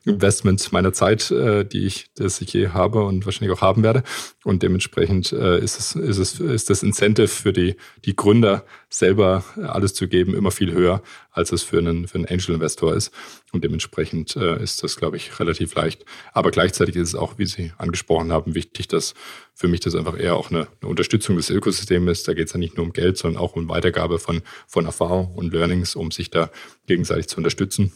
Investment meiner Zeit, die ich das ich je habe und wahrscheinlich auch haben werde. Und dementsprechend ist es ist es ist das Incentive für die die Gründer selber alles zu geben immer viel höher als es für einen für einen Angel Investor ist. Und dementsprechend ist das glaube ich relativ leicht, aber gleichzeitig ist es auch wie Sie angesprochen haben wichtig, dass für mich das einfach eher auch eine, eine Unterstützung des Ökosystems ist. Da geht es ja nicht nur um Geld, sondern auch um Weitergabe von, von Erfahrung und Learnings, um sich da gegenseitig zu unterstützen.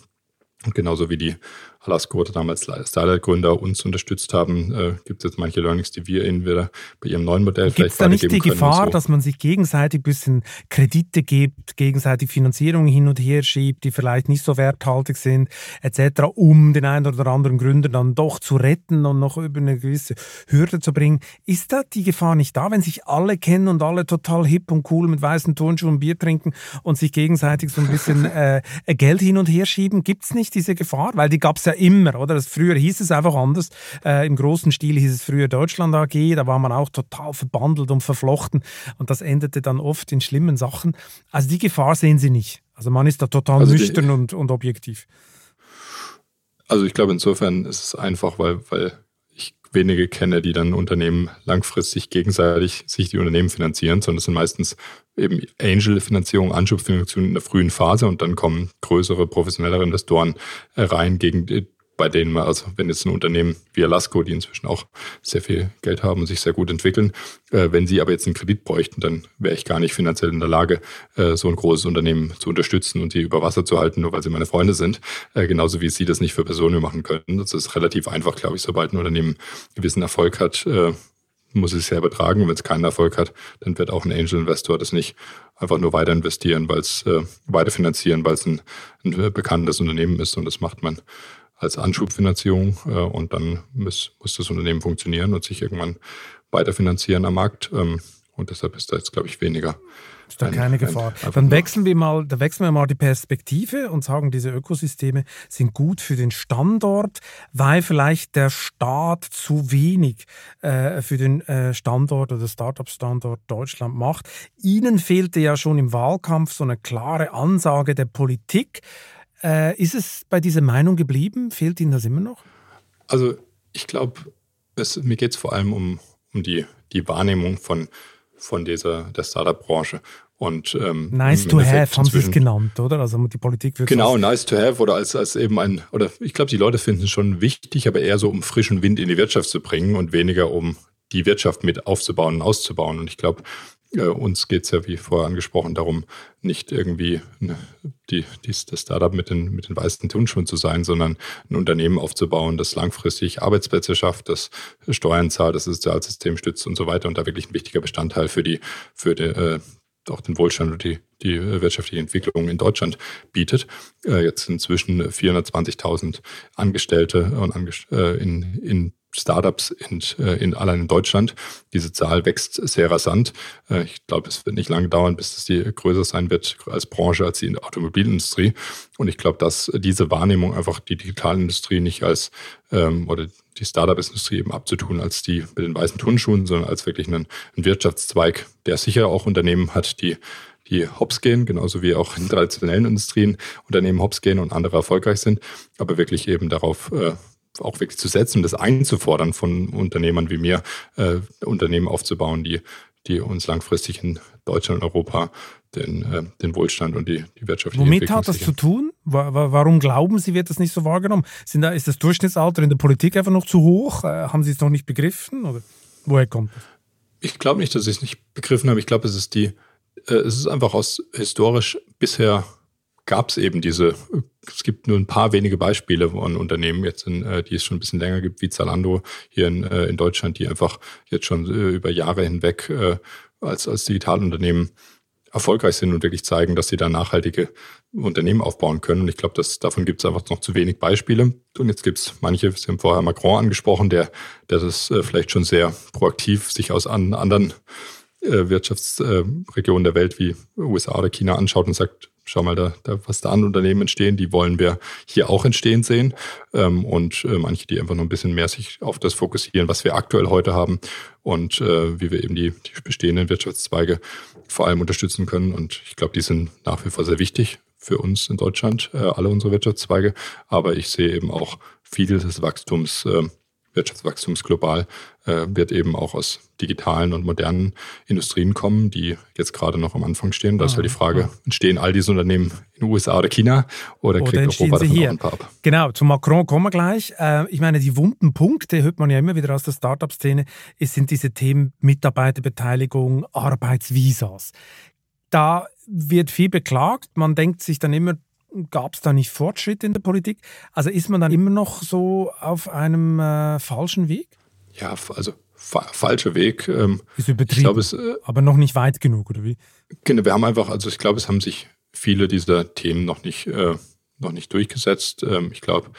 Und genauso wie die Alaska oder damals Starlight-Gründer uns unterstützt haben, äh, gibt es jetzt manche Learnings, die wir ihnen wieder bei ihrem neuen Modell
Gibt's vielleicht da nicht die Gefahr, so. dass man sich gegenseitig ein bisschen Kredite gibt, gegenseitig Finanzierungen hin und her schiebt, die vielleicht nicht so werthaltig sind, etc., um den einen oder anderen Gründer dann doch zu retten und noch über eine gewisse Hürde zu bringen? Ist da die Gefahr nicht da, wenn sich alle kennen und alle total hip und cool mit weißen Turnschuhen Bier trinken und sich gegenseitig so ein bisschen (laughs) äh, Geld hin und her schieben? Gibt es nicht diese Gefahr? Weil die gab es ja immer, oder? Das, früher hieß es einfach anders. Äh, Im großen Stil hieß es früher Deutschland AG, da war man auch total verbandelt und verflochten und das endete dann oft in schlimmen Sachen. Also die Gefahr sehen Sie nicht. Also man ist da total also nüchtern und, und objektiv.
Also ich glaube, insofern ist es einfach, weil, weil wenige kenne, die dann Unternehmen langfristig gegenseitig sich die Unternehmen finanzieren, sondern es sind meistens eben Angel-Finanzierung, Anschubfinanzierung in der frühen Phase und dann kommen größere, professionellere Investoren rein, gegen bei denen man, also wenn jetzt ein Unternehmen wie Alasco, die inzwischen auch sehr viel Geld haben und sich sehr gut entwickeln, äh, wenn sie aber jetzt einen Kredit bräuchten, dann wäre ich gar nicht finanziell in der Lage, äh, so ein großes Unternehmen zu unterstützen und sie über Wasser zu halten, nur weil sie meine Freunde sind. Äh, genauso wie sie das nicht für Personen machen können. Das ist relativ einfach, glaube ich, sobald ein Unternehmen gewissen Erfolg hat, äh, muss es selber tragen. Wenn es keinen Erfolg hat, dann wird auch ein Angel-Investor das nicht einfach nur weiter investieren, weil es äh, weiter finanzieren, weil es ein, ein bekanntes Unternehmen ist und das macht man als Anschubfinanzierung äh, und dann muss, muss das Unternehmen funktionieren und sich irgendwann weiterfinanzieren am Markt. Ähm, und deshalb ist da jetzt, glaube ich, weniger.
Ist da ein, keine Gefahr. Ein, dann wechseln wir mal, da wechseln wir mal die Perspektive und sagen, diese Ökosysteme sind gut für den Standort, weil vielleicht der Staat zu wenig äh, für den äh, Standort oder Startup-Standort Deutschland macht. Ihnen fehlte ja schon im Wahlkampf so eine klare Ansage der Politik. Äh, ist es bei dieser Meinung geblieben? Fehlt Ihnen das immer noch?
Also ich glaube, mir geht es vor allem um, um die, die Wahrnehmung von, von dieser, der Startup-Branche. Und,
ähm, nice to have haben Sie es genannt, oder? Also die Politik
wird Genau, nice to have oder als, als eben ein, oder ich glaube, die Leute finden es schon wichtig, aber eher so, um frischen Wind in die Wirtschaft zu bringen und weniger um die Wirtschaft mit aufzubauen und auszubauen. Und ich glaube, äh, uns geht es ja, wie vorher angesprochen, darum, nicht irgendwie ne, die, die, das Startup mit den, mit den weißen Turnschuhen zu sein, sondern ein Unternehmen aufzubauen, das langfristig Arbeitsplätze schafft, das Steuern zahlt, das Sozialsystem stützt und so weiter und da wirklich ein wichtiger Bestandteil für die, für die, äh, auch den Wohlstand und die, die wirtschaftliche Entwicklung in Deutschland bietet. Äh, jetzt inzwischen 420.000 Angestellte und Angest äh, in, in Startups in, äh, in allein in Deutschland. Diese Zahl wächst sehr rasant. Äh, ich glaube, es wird nicht lange dauern, bis es die größer sein wird als Branche als die Automobilindustrie. Und ich glaube, dass diese Wahrnehmung einfach die Digitalindustrie nicht als ähm, oder die Startup-Industrie eben abzutun als die mit den weißen Turnschuhen, sondern als wirklich einen, einen Wirtschaftszweig, der sicher auch Unternehmen hat, die die hops gehen, genauso wie auch in traditionellen Industrien Unternehmen hops gehen und andere erfolgreich sind, aber wirklich eben darauf äh, auch wirklich zu setzen und das einzufordern von Unternehmern wie mir, äh, Unternehmen aufzubauen, die, die uns langfristig in Deutschland und Europa den, äh, den Wohlstand und die, die wirtschaftliche
Womit Entwicklung hat das sichern. zu tun? Warum glauben Sie, wird das nicht so wahrgenommen? Sind da, ist das Durchschnittsalter in der Politik einfach noch zu hoch? Äh, haben Sie es noch nicht begriffen? Oder woher kommt das?
Ich glaube nicht, dass ich es nicht begriffen habe. Ich glaube, es ist die, äh, es ist einfach aus historisch bisher gab es eben diese, es gibt nur ein paar wenige Beispiele von Unternehmen jetzt, in, äh, die es schon ein bisschen länger gibt, wie Zalando hier in, äh, in Deutschland, die einfach jetzt schon äh, über Jahre hinweg als, als Digitalunternehmen erfolgreich sind und wirklich zeigen, dass sie da nachhaltige Unternehmen aufbauen können. Und ich glaube, davon gibt es einfach noch zu wenig Beispiele. Und jetzt gibt es manche, Sie haben vorher Macron angesprochen, der, der das vielleicht schon sehr proaktiv sich aus an, anderen Wirtschaftsregionen der Welt wie USA oder China anschaut und sagt, schau mal, da, da, was da an Unternehmen entstehen, die wollen wir hier auch entstehen sehen. Ähm, und äh, manche, die einfach nur ein bisschen mehr sich auf das fokussieren, was wir aktuell heute haben und äh, wie wir eben die, die bestehenden Wirtschaftszweige vor allem unterstützen können. Und ich glaube, die sind nach wie vor sehr wichtig für uns in Deutschland, äh, alle unsere Wirtschaftszweige. Aber ich sehe eben auch viel des Wachstums äh, Wirtschaftswachstums global äh, wird eben auch aus digitalen und modernen Industrien kommen, die jetzt gerade noch am Anfang stehen. Da ist ja die ah, Frage, ah. entstehen all diese Unternehmen in den USA oder China oder, oder kriegt Europa davon hier. ein paar ab?
Genau, zu Macron kommen wir gleich. Äh, ich meine, die wunden Punkte, hört man ja immer wieder aus der Startup-Szene, sind diese Themen Mitarbeiterbeteiligung, Arbeitsvisas. Da wird viel beklagt. Man denkt sich dann immer, Gab es da nicht Fortschritt in der Politik? Also ist man dann immer noch so auf einem äh, falschen Weg?
Ja, also fa falscher Weg.
Ähm, ist übertrieben, glaub, es, äh, aber noch nicht weit genug, oder wie?
Genau, wir haben einfach, also ich glaube, es haben sich viele dieser Themen noch nicht, äh, noch nicht durchgesetzt. Ähm, ich glaube,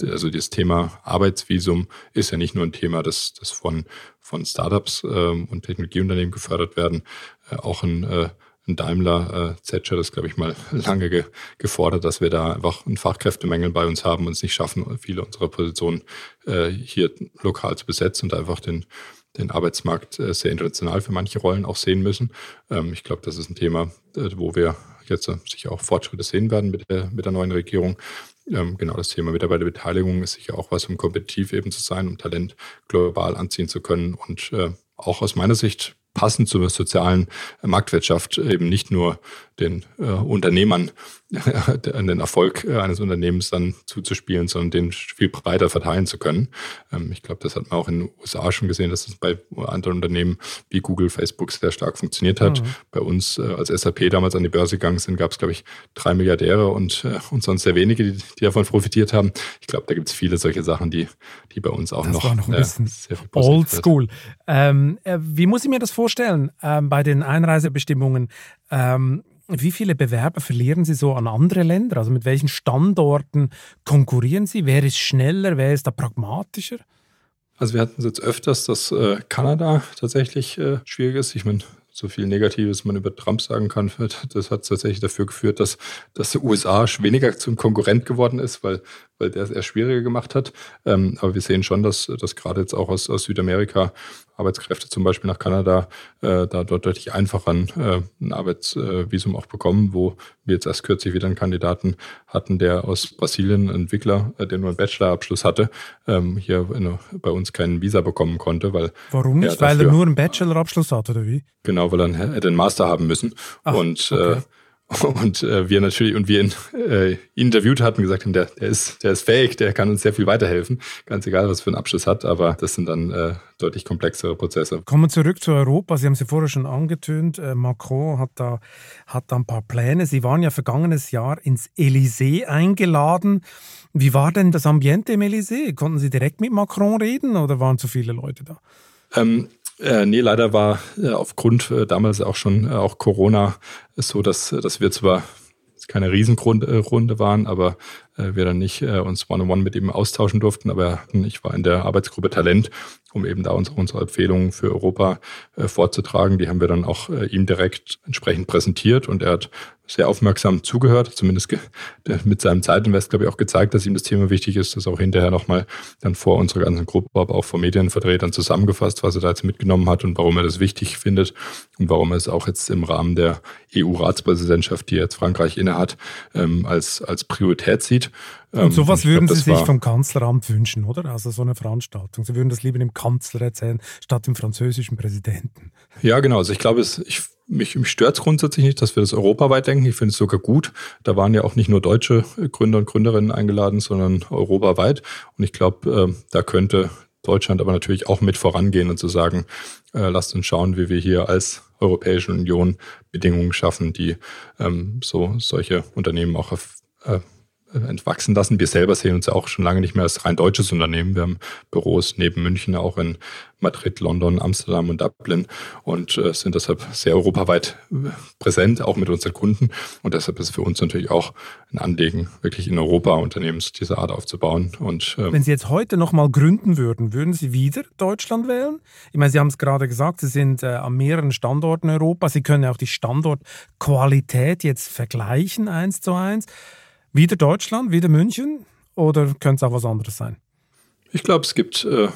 also das Thema Arbeitsvisum ist ja nicht nur ein Thema, das, das von, von Startups ähm, und Technologieunternehmen gefördert werden, äh, auch ein äh, ein Daimler äh, Zetscher das, glaube ich, mal (laughs) lange ge gefordert, dass wir da einfach einen Fachkräftemangel bei uns haben und es nicht schaffen, viele unserer Positionen äh, hier lokal zu besetzen und einfach den, den Arbeitsmarkt äh, sehr international für manche Rollen auch sehen müssen. Ähm, ich glaube, das ist ein Thema, äh, wo wir jetzt äh, sicher auch Fortschritte sehen werden mit der, mit der neuen Regierung. Ähm, genau das Thema Mitarbeiterbeteiligung ist sicher auch was, um kompetitiv eben zu sein, um Talent global anziehen zu können und äh, auch aus meiner Sicht passend zur sozialen Marktwirtschaft eben nicht nur den äh, Unternehmern (laughs) den Erfolg äh, eines Unternehmens dann zuzuspielen, sondern den viel breiter verteilen zu können. Ähm, ich glaube, das hat man auch in den USA schon gesehen, dass es bei anderen Unternehmen wie Google, Facebook sehr stark funktioniert hat. Mhm. Bei uns, äh, als SAP damals an die Börse gegangen sind, gab es, glaube ich, drei Milliardäre und, äh, und sonst sehr wenige, die, die davon profitiert haben. Ich glaube, da gibt es viele solche Sachen, die, die bei uns auch
das
noch,
war noch ein bisschen äh, oldschool. Ähm, wie muss ich mir das vorstellen ähm, bei den Einreisebestimmungen? Ähm, wie viele Bewerber verlieren Sie so an andere Länder? Also mit welchen Standorten konkurrieren Sie? Wer ist schneller? Wer ist da pragmatischer?
Also wir hatten es jetzt öfters, dass äh, Kanada tatsächlich äh, schwierig ist. Ich meine, so viel Negatives man über Trump sagen kann, (laughs) das hat tatsächlich dafür geführt, dass, dass die USA weniger zum Konkurrent geworden ist, weil, weil der es eher schwieriger gemacht hat. Ähm, aber wir sehen schon, dass, dass gerade jetzt auch aus, aus Südamerika Arbeitskräfte zum Beispiel nach Kanada äh, da dort deutlich einfacher ein, äh, ein Arbeitsvisum auch bekommen, wo wir jetzt erst kürzlich wieder einen Kandidaten hatten, der aus Brasilien, ein Entwickler, äh, der nur einen Bachelorabschluss hatte, ähm, hier in, bei uns keinen Visa bekommen konnte, weil
Warum nicht? Er weil er nur einen Bachelorabschluss hat oder wie?
Genau, weil er hätte einen Master haben müssen Ach, und okay. (laughs) und äh, wir natürlich und wir ihn äh, interviewt hatten, gesagt haben, der, der ist, der ist fähig, der kann uns sehr viel weiterhelfen, ganz egal, was für einen Abschluss hat, aber das sind dann äh, deutlich komplexere Prozesse.
Kommen wir zurück zu Europa. Sie haben sie vorher schon angetönt. Äh, Macron hat da, hat da ein paar Pläne. Sie waren ja vergangenes Jahr ins Élysée eingeladen. Wie war denn das Ambiente im Élysée? Konnten Sie direkt mit Macron reden oder waren zu viele Leute da?
Ähm, äh, nee, leider war äh, aufgrund äh, damals auch schon äh, auch Corona so, dass, dass wir zwar keine Riesenrunde äh, waren, aber äh, wir dann nicht äh, uns one-on-one -on -one mit ihm austauschen durften. Aber ich war in der Arbeitsgruppe Talent, um eben da unsere, unsere Empfehlungen für Europa äh, vorzutragen. Die haben wir dann auch äh, ihm direkt entsprechend präsentiert und er hat sehr aufmerksam zugehört, zumindest mit seinem Zeitinvest, glaube ich, auch gezeigt, dass ihm das Thema wichtig ist, das auch hinterher nochmal dann vor unserer ganzen Gruppe, aber auch vor Medienvertretern zusammengefasst, was er da jetzt mitgenommen hat und warum er das wichtig findet und warum er es auch jetzt im Rahmen der EU-Ratspräsidentschaft, die jetzt Frankreich innehat, ähm, als, als Priorität sieht.
Und ähm, sowas würden glaub, Sie sich vom Kanzleramt wünschen, oder? Also so eine Veranstaltung. Sie würden das lieber dem Kanzler erzählen, statt dem französischen Präsidenten.
Ja, genau. Also ich glaube, es, ich, mich, mich stört es grundsätzlich nicht, dass wir das europaweit denken. Ich finde es sogar gut. Da waren ja auch nicht nur deutsche Gründer und Gründerinnen eingeladen, sondern europaweit. Und ich glaube, äh, da könnte Deutschland aber natürlich auch mit vorangehen und zu sagen, äh, lasst uns schauen, wie wir hier als Europäische Union Bedingungen schaffen, die ähm, so solche Unternehmen auch äh, entwachsen lassen. Wir selber sehen uns ja auch schon lange nicht mehr als rein deutsches Unternehmen. Wir haben Büros neben München auch in Madrid, London, Amsterdam und Dublin und äh, sind deshalb sehr europaweit äh, präsent, auch mit unseren Kunden. Und deshalb ist es für uns natürlich auch ein Anliegen, wirklich in Europa Unternehmens dieser Art aufzubauen. Und,
ähm, Wenn Sie jetzt heute nochmal gründen würden, würden Sie wieder Deutschland wählen? Ich meine, Sie haben es gerade gesagt, Sie sind äh, an mehreren Standorten in Europa. Sie können ja auch die Standortqualität jetzt vergleichen, eins zu eins. Wieder Deutschland, wieder München oder könnte es auch was anderes sein?
Ich glaube, es gibt äh,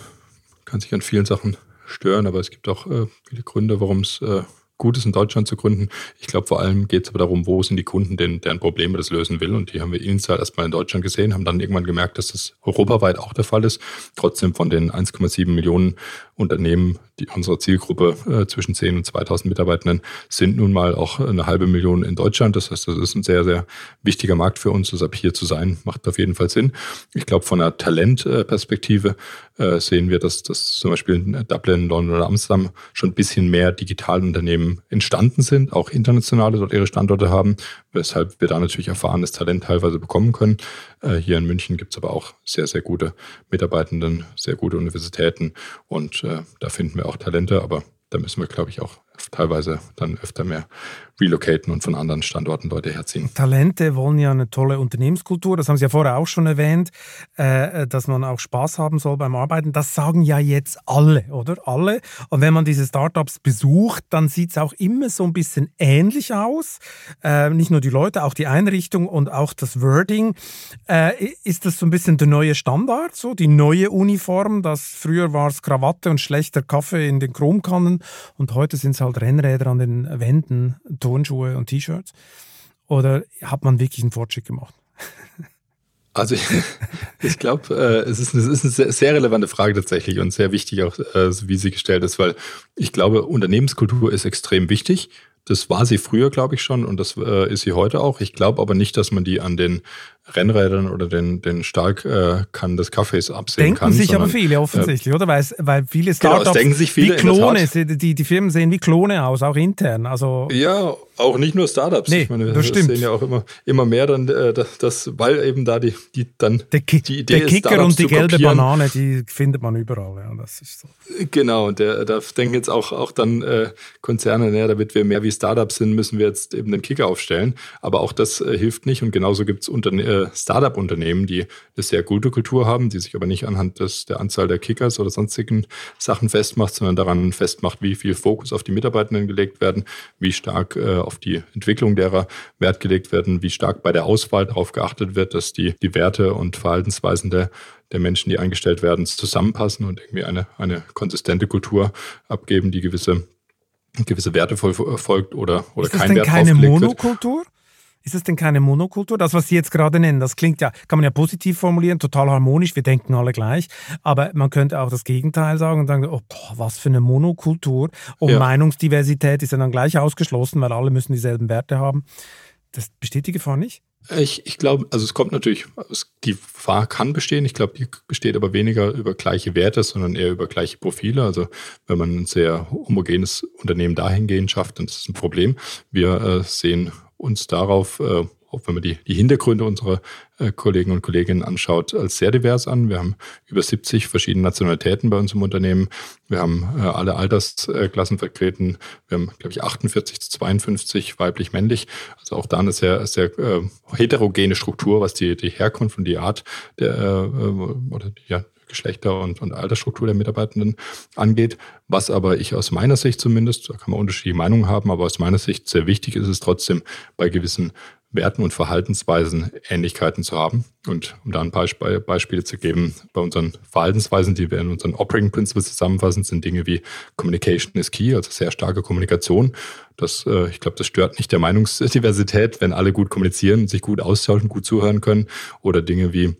kann sich an vielen Sachen stören, aber es gibt auch äh, viele Gründe, warum es äh, gut ist, in Deutschland zu gründen. Ich glaube, vor allem geht es aber darum, wo sind die Kunden, denen, deren Probleme das lösen will. Und die haben wir initial erstmal in Deutschland gesehen, haben dann irgendwann gemerkt, dass das europaweit auch der Fall ist. Trotzdem von den 1,7 Millionen Unternehmen, die unsere Zielgruppe äh, zwischen 10 und 2000 Mitarbeitenden sind nun mal auch eine halbe Million in Deutschland. Das heißt, das ist ein sehr, sehr wichtiger Markt für uns. Deshalb hier zu sein, macht auf jeden Fall Sinn. Ich glaube, von einer Talentperspektive äh, sehen wir, dass, dass zum Beispiel in Dublin, London oder Amsterdam schon ein bisschen mehr Digitalunternehmen entstanden sind, auch internationale dort ihre Standorte haben, weshalb wir da natürlich erfahrenes Talent teilweise bekommen können. Äh, hier in München gibt es aber auch sehr, sehr gute Mitarbeitenden, sehr gute Universitäten und äh, da finden wir auch Talente, aber da müssen wir, glaube ich, auch teilweise dann öfter mehr relocaten und von anderen Standorten Leute herziehen.
Talente wollen ja eine tolle Unternehmenskultur, das haben Sie ja vorher auch schon erwähnt, äh, dass man auch Spaß haben soll beim Arbeiten. Das sagen ja jetzt alle, oder? Alle. Und wenn man diese Startups besucht, dann sieht es auch immer so ein bisschen ähnlich aus. Äh, nicht nur die Leute, auch die Einrichtung und auch das Wording. Äh, ist das so ein bisschen der neue Standard, so die neue Uniform? Das früher war es Krawatte und schlechter Kaffee in den Chromkannen und heute sind es halt Rennräder an den Wänden, Turnschuhe und T-Shirts? Oder hat man wirklich einen Fortschritt gemacht? (laughs)
Also ich, ich glaube, äh, es, ist, es ist eine sehr relevante Frage tatsächlich und sehr wichtig auch, äh, wie sie gestellt ist, weil ich glaube, Unternehmenskultur ist extrem wichtig. Das war sie früher, glaube ich, schon und das äh, ist sie heute auch. Ich glaube aber nicht, dass man die an den Rennrädern oder den, den Stahlkannen äh, des Kaffees absehen
denken
kann.
Denken sich aber viele offensichtlich, äh, oder? Weil, weil viele genau, Startups
genau, denken sich viele
wie Klone, die, die Firmen sehen wie Klone aus, auch intern. Also
ja, auch nicht nur Startups.
Nee, ich meine, das stimmt.
sehen ja auch immer, immer mehr dann, äh, das, weil eben da die, die dann
der, Ki die Idee der Kicker und die gelbe kopieren. Banane, die findet man überall. Ja, das ist so.
Genau, und der, da denken jetzt auch, auch dann äh, Konzerne, naja, damit wir mehr wie Startups sind, müssen wir jetzt eben den Kicker aufstellen. Aber auch das äh, hilft nicht und genauso gibt es Unternehmen äh, Startup-Unternehmen, die eine sehr gute Kultur haben, die sich aber nicht anhand des, der Anzahl der Kickers oder sonstigen Sachen festmacht, sondern daran festmacht, wie viel Fokus auf die Mitarbeitenden gelegt werden, wie stark äh, auf die Entwicklung derer Wert gelegt werden, wie stark bei der Auswahl darauf geachtet wird, dass die, die Werte und Verhaltensweisen der, der Menschen, die eingestellt werden, zusammenpassen und irgendwie eine, eine konsistente Kultur abgeben, die gewisse gewisse Werte folgt oder, oder kein Wert
keine Monokultur? Wird. Ist es denn keine Monokultur? Das, was Sie jetzt gerade nennen, das klingt ja, kann man ja positiv formulieren, total harmonisch, wir denken alle gleich. Aber man könnte auch das Gegenteil sagen und sagen, oh, boah, was für eine Monokultur. Und ja. Meinungsdiversität ist ja dann gleich ausgeschlossen, weil alle müssen dieselben Werte haben. Das besteht die Gefahr nicht?
Ich, ich glaube, also es kommt natürlich, die Gefahr kann bestehen. Ich glaube, die besteht aber weniger über gleiche Werte, sondern eher über gleiche Profile. Also wenn man ein sehr homogenes Unternehmen dahingehend schafft, dann ist das ein Problem. Wir äh, sehen uns darauf, äh, auch wenn man die, die Hintergründe unserer äh, Kollegen und Kolleginnen anschaut, als sehr divers an. Wir haben über 70 verschiedene Nationalitäten bei uns im Unternehmen. Wir haben äh, alle Altersklassen vertreten. Wir haben, glaube ich, 48 zu 52 weiblich-männlich. Also auch da eine sehr, sehr äh, heterogene Struktur, was die, die Herkunft und die Art der, äh, oder die, ja, Geschlechter- und, und Altersstruktur der Mitarbeitenden angeht. Was aber ich aus meiner Sicht zumindest, da kann man unterschiedliche Meinungen haben, aber aus meiner Sicht sehr wichtig ist es trotzdem, bei gewissen Werten und Verhaltensweisen Ähnlichkeiten zu haben. Und um da ein paar Beispiele zu geben, bei unseren Verhaltensweisen, die wir in unseren Operating Principles zusammenfassen, sind Dinge wie Communication is key, also sehr starke Kommunikation. Das, äh, ich glaube, das stört nicht der Meinungsdiversität, wenn alle gut kommunizieren, sich gut austauschen, gut zuhören können. Oder Dinge wie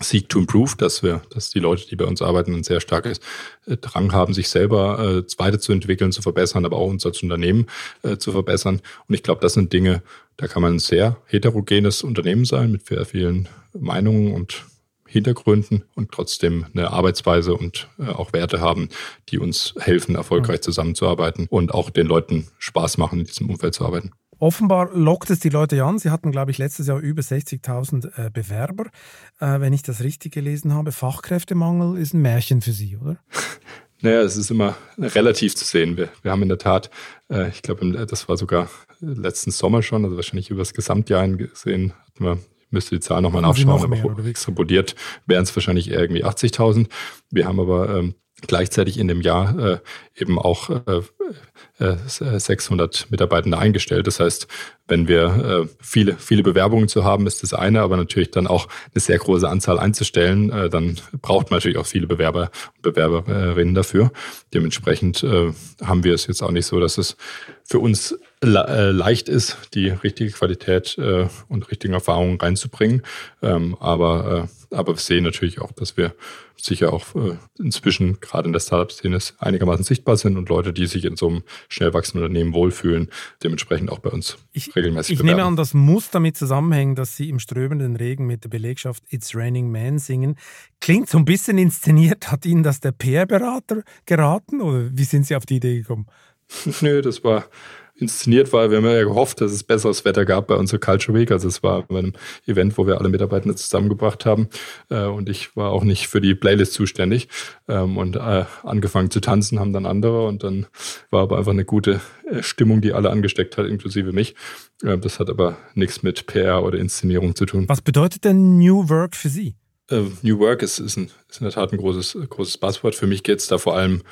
Seek to Improve, dass wir, dass die Leute, die bei uns arbeiten, ein sehr starkes äh, Drang haben, sich selber äh, weiterzuentwickeln, zu verbessern, aber auch uns als Unternehmen äh, zu verbessern. Und ich glaube, das sind Dinge, da kann man ein sehr heterogenes Unternehmen sein mit sehr vielen Meinungen und Hintergründen und trotzdem eine Arbeitsweise und äh, auch Werte haben, die uns helfen, erfolgreich zusammenzuarbeiten und auch den Leuten Spaß machen, in diesem Umfeld zu arbeiten.
Offenbar lockt es die Leute an. Sie hatten, glaube ich, letztes Jahr über 60.000 äh, Bewerber. Äh, wenn ich das richtig gelesen habe, Fachkräftemangel ist ein Märchen für Sie, oder? (laughs)
Naja, es ist immer relativ zu sehen. Wir, wir haben in der Tat, äh, ich glaube, das war sogar letzten Sommer schon, also wahrscheinlich über das Gesamtjahr gesehen, hatten wir ich müsste die Zahl nochmal nachschauen, noch mehr, aber extrapoliert wären es wahrscheinlich eher irgendwie 80.000. Wir haben aber ähm, gleichzeitig in dem Jahr äh, eben auch äh, äh, 600 Mitarbeitende eingestellt. Das heißt, wenn wir äh, viele, viele Bewerbungen zu haben, ist das eine, aber natürlich dann auch eine sehr große Anzahl einzustellen, äh, dann braucht man natürlich auch viele Bewerber und Bewerberinnen dafür. Dementsprechend äh, haben wir es jetzt auch nicht so, dass es für uns le leicht ist, die richtige Qualität äh, und richtigen Erfahrungen reinzubringen. Ähm, aber, äh, aber wir sehen natürlich auch, dass wir sicher auch äh, inzwischen gerade in der Startup-Szene einigermaßen sichtbar sind und Leute, die sich in so einem schnell wachsenden Unternehmen wohlfühlen, dementsprechend auch bei uns
ich, regelmäßig Ich bewerben. nehme an, das muss damit zusammenhängen, dass Sie im strömenden Regen mit der Belegschaft It's Raining Man singen. Klingt so ein bisschen inszeniert. Hat Ihnen das der PR-Berater geraten oder wie sind Sie auf die Idee gekommen? (laughs)
Nö, das war inszeniert war. Wir haben ja gehofft, dass es besseres Wetter gab bei unserer Culture Week. Also es war bei einem Event, wo wir alle Mitarbeiter zusammengebracht haben. Äh, und ich war auch nicht für die Playlist zuständig. Ähm, und äh, angefangen zu tanzen haben dann andere. Und dann war aber einfach eine gute äh, Stimmung, die alle angesteckt hat, inklusive mich. Das hat aber nichts mit PR oder Inszenierung zu tun.
Was bedeutet denn New Work für Sie?
New Work ist, ist, ein, ist in der Tat ein großes, großes Buzzword. Für mich geht es da vor allem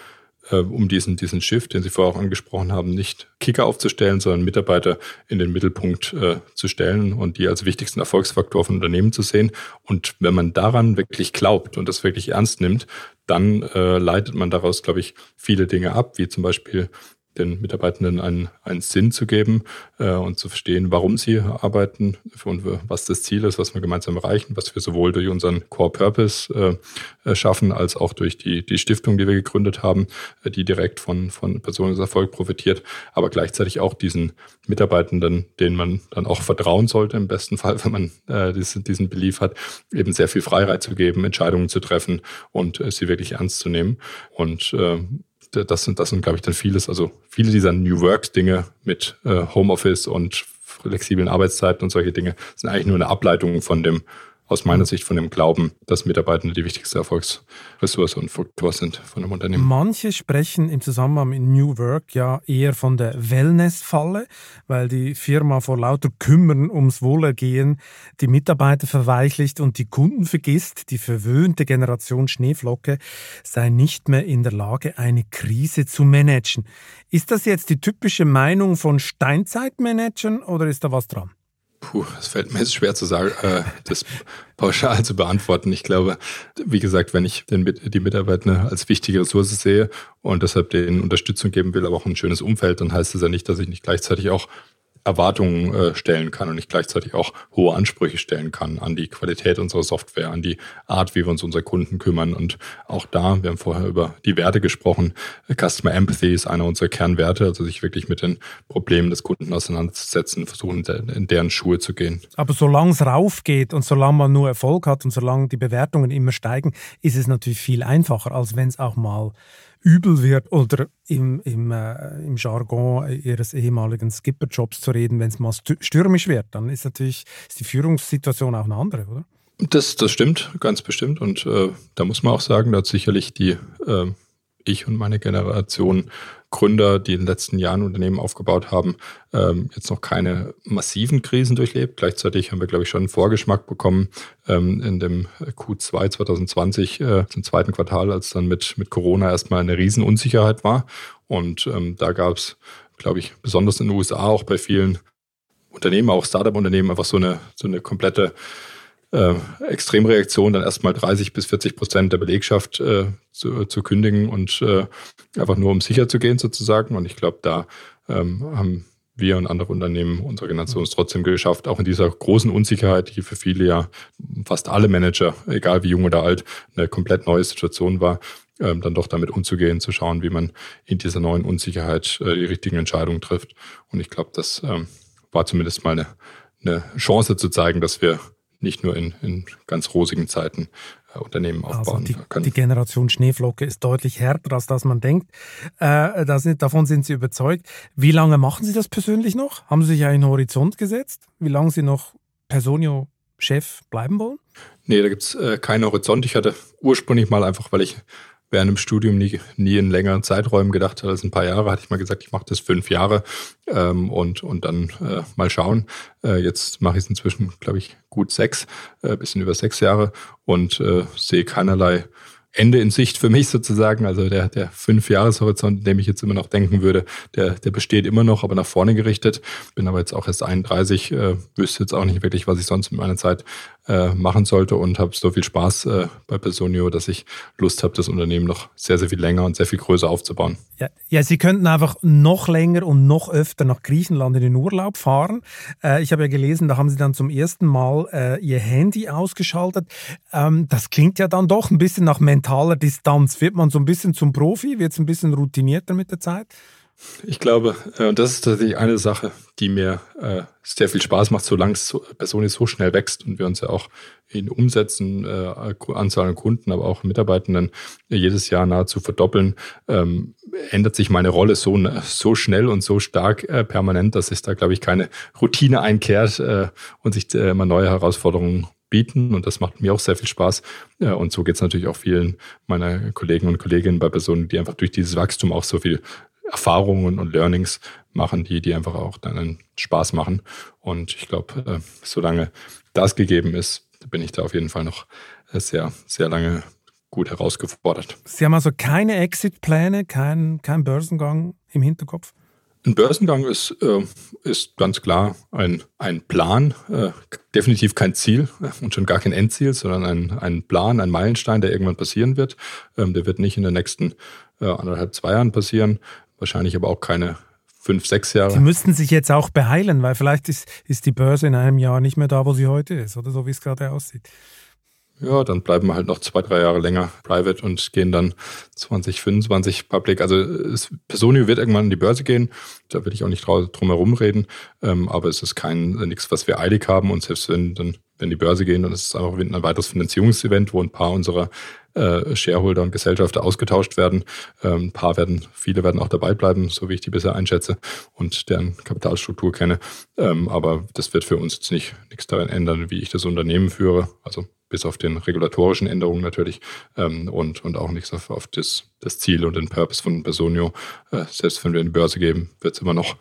äh, um diesen, diesen Shift, den Sie vorher auch angesprochen haben, nicht Kicker aufzustellen, sondern Mitarbeiter in den Mittelpunkt äh, zu stellen und die als wichtigsten Erfolgsfaktor von Unternehmen zu sehen. Und wenn man daran wirklich glaubt und das wirklich ernst nimmt, dann äh, leitet man daraus, glaube ich, viele Dinge ab, wie zum Beispiel den Mitarbeitenden einen, einen Sinn zu geben äh, und zu verstehen, warum sie arbeiten und was das Ziel ist, was wir gemeinsam erreichen, was wir sowohl durch unseren Core Purpose äh, äh, schaffen, als auch durch die, die Stiftung, die wir gegründet haben, äh, die direkt von, von Personenerfolg profitiert, aber gleichzeitig auch diesen Mitarbeitenden, denen man dann auch vertrauen sollte, im besten Fall, wenn man äh, diesen, diesen Belief hat, eben sehr viel Freiheit zu geben, Entscheidungen zu treffen und äh, sie wirklich ernst zu nehmen. Und äh, das sind, das sind, glaube ich, dann vieles, also viele dieser New Work-Dinge mit äh, Homeoffice und flexiblen Arbeitszeiten und solche Dinge sind eigentlich nur eine Ableitung von dem aus meiner Sicht von dem Glauben, dass Mitarbeitende die wichtigste Erfolgsressource und Faktor sind von einem Unternehmen.
Manche sprechen im Zusammenhang mit New Work ja eher von der Wellness-Falle, weil die Firma vor lauter Kümmern ums Wohlergehen die Mitarbeiter verweichlicht und die Kunden vergisst. Die verwöhnte Generation Schneeflocke sei nicht mehr in der Lage, eine Krise zu managen. Ist das jetzt die typische Meinung von Steinzeitmanagern oder ist da was dran?
Puh, es fällt mir jetzt schwer zu sagen, äh, das pauschal zu beantworten. Ich glaube, wie gesagt, wenn ich den, die Mitarbeiter als wichtige Ressource sehe und deshalb denen Unterstützung geben will, aber auch ein schönes Umfeld, dann heißt das ja nicht, dass ich nicht gleichzeitig auch Erwartungen äh, stellen kann und ich gleichzeitig auch hohe Ansprüche stellen kann an die Qualität unserer Software, an die Art, wie wir uns unsere Kunden kümmern. Und auch da, wir haben vorher über die Werte gesprochen, Customer Empathy ist einer unserer Kernwerte, also sich wirklich mit den Problemen des Kunden auseinanderzusetzen, versuchen, in deren Schuhe zu gehen.
Aber solange es raufgeht und solange man nur Erfolg hat und solange die Bewertungen immer steigen, ist es natürlich viel einfacher, als wenn es auch mal übel wird oder im, im, äh, im Jargon ihres ehemaligen Skipperjobs zu reden, wenn es mal stürmisch wird, dann ist natürlich ist die Führungssituation auch eine andere, oder?
Das, das stimmt, ganz bestimmt. Und äh, da muss man auch sagen, da hat sicherlich die äh, ich und meine Generation Gründer, die in den letzten Jahren Unternehmen aufgebaut haben, ähm, jetzt noch keine massiven Krisen durchlebt. Gleichzeitig haben wir, glaube ich, schon einen Vorgeschmack bekommen ähm, in dem Q2 2020, äh, zum zweiten Quartal, als dann mit, mit Corona erstmal eine Riesenunsicherheit war. Und ähm, da gab es, glaube ich, besonders in den USA auch bei vielen Unternehmen, auch Startup-Unternehmen, einfach so eine, so eine komplette äh, Extremreaktion, dann erstmal 30 bis 40 Prozent der Belegschaft äh, zu, zu kündigen und äh, einfach nur um sicher zu gehen sozusagen. Und ich glaube, da ähm, haben wir und andere Unternehmen unserer Generation es trotzdem geschafft, auch in dieser großen Unsicherheit, die für viele ja fast alle Manager, egal wie jung oder alt, eine komplett neue Situation war, ähm, dann doch damit umzugehen, zu schauen, wie man in dieser neuen Unsicherheit äh, die richtigen Entscheidungen trifft. Und ich glaube, das ähm, war zumindest mal eine, eine Chance zu zeigen, dass wir nicht nur in, in ganz rosigen Zeiten Unternehmen also aufbauen
also die,
können.
Die Generation Schneeflocke ist deutlich härter, als das man denkt. Äh, das, davon sind Sie überzeugt. Wie lange machen Sie das persönlich noch? Haben Sie sich einen Horizont gesetzt? Wie lange Sie noch Personio-Chef bleiben wollen?
Nee, da gibt es äh, keinen Horizont. Ich hatte ursprünglich mal einfach, weil ich während dem Studium nie, nie in längeren Zeiträumen gedacht habe, als ein paar Jahre, hatte ich mal gesagt, ich mache das fünf Jahre ähm, und, und dann äh, mal schauen. Äh, jetzt mache ich es inzwischen, glaube ich, gut sechs, äh, bisschen über sechs Jahre und äh, sehe keinerlei Ende in Sicht für mich sozusagen. Also der, der Fünf-Jahres-Horizont, in dem ich jetzt immer noch denken würde, der, der besteht immer noch, aber nach vorne gerichtet. Bin aber jetzt auch erst 31, äh, wüsste jetzt auch nicht wirklich, was ich sonst mit meiner Zeit äh, machen sollte und habe so viel Spaß äh, bei Personio, dass ich Lust habe, das Unternehmen noch sehr, sehr viel länger und sehr viel größer aufzubauen.
Ja, ja, Sie könnten einfach noch länger und noch öfter nach Griechenland in den Urlaub fahren. Äh, ich habe ja gelesen, da haben Sie dann zum ersten Mal äh, Ihr Handy ausgeschaltet. Ähm, das klingt ja dann doch ein bisschen nach mentaler Distanz. Wird man so ein bisschen zum Profi? Wird es ein bisschen routinierter mit der Zeit?
Ich glaube, äh, und das ist tatsächlich eine Sache, die mir äh, sehr viel Spaß macht, solange es so, schnell wächst und wir uns ja auch in Umsätzen, äh, Anzahl an Kunden, aber auch Mitarbeitenden jedes Jahr nahezu verdoppeln, ähm, ändert sich meine Rolle so, so schnell und so stark permanent, dass es da, glaube ich, keine Routine einkehrt und sich immer neue Herausforderungen bieten und das macht mir auch sehr viel Spaß. Und so geht es natürlich auch vielen meiner Kollegen und Kolleginnen bei Personen, die einfach durch dieses Wachstum auch so viel Erfahrungen und Learnings machen, die, die einfach auch dann einen Spaß machen. Und ich glaube, äh, solange das gegeben ist, bin ich da auf jeden Fall noch äh, sehr, sehr lange gut herausgefordert.
Sie haben also keine Exit-Pläne, keinen kein Börsengang im Hinterkopf?
Ein Börsengang ist, äh, ist ganz klar ein, ein Plan, äh, definitiv kein Ziel äh, und schon gar kein Endziel, sondern ein, ein Plan, ein Meilenstein, der irgendwann passieren wird. Ähm, der wird nicht in den nächsten äh, anderthalb, zwei Jahren passieren, wahrscheinlich aber auch keine fünf, sechs Jahre.
Sie müssten sich jetzt auch beheilen, weil vielleicht ist, ist die Börse in einem Jahr nicht mehr da, wo sie heute ist, oder so wie es gerade aussieht.
Ja, dann bleiben wir halt noch zwei, drei Jahre länger private und gehen dann 2025 public. Also es, Personio wird irgendwann in die Börse gehen. Da will ich auch nicht drum herum reden. Ähm, aber es ist kein nichts, was wir eilig haben. Und selbst wenn dann wenn die Börse gehen, dann ist es einfach ein weiteres Finanzierungsevent, wo ein paar unserer äh, Shareholder und Gesellschafter ausgetauscht werden. Ähm, ein paar werden, viele werden auch dabei bleiben, so wie ich die bisher einschätze und deren Kapitalstruktur kenne. Ähm, aber das wird für uns jetzt nicht nichts daran ändern, wie ich das Unternehmen führe. Also bis auf den regulatorischen Änderungen natürlich ähm, und, und auch nichts auf, auf das, das Ziel und den Purpose von Personio. Äh, selbst wenn wir in die Börse geben, wird es immer noch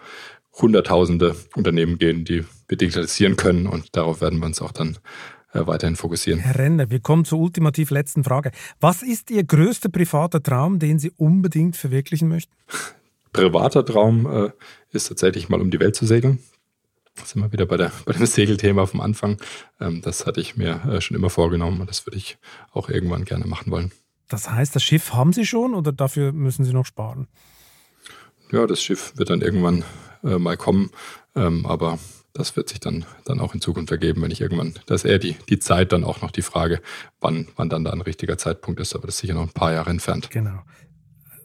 hunderttausende Unternehmen gehen, die wir digitalisieren können und darauf werden wir uns auch dann weiterhin fokussieren.
Herr Renner, wir kommen zur ultimativ letzten Frage. Was ist Ihr größter privater Traum, den Sie unbedingt verwirklichen möchten?
Privater Traum äh, ist tatsächlich mal um die Welt zu segeln. Das sind wir wieder bei, der, bei dem Segelthema vom Anfang. Ähm, das hatte ich mir äh, schon immer vorgenommen und das würde ich auch irgendwann gerne machen wollen.
Das heißt, das Schiff haben Sie schon oder dafür müssen Sie noch sparen?
Ja, das Schiff wird dann irgendwann äh, mal kommen, ähm, aber das wird sich dann, dann auch in Zukunft ergeben, wenn ich irgendwann, da ist eher die, die Zeit dann auch noch die Frage, wann, wann dann da ein richtiger Zeitpunkt ist, aber das ist sicher noch ein paar Jahre entfernt.
Genau.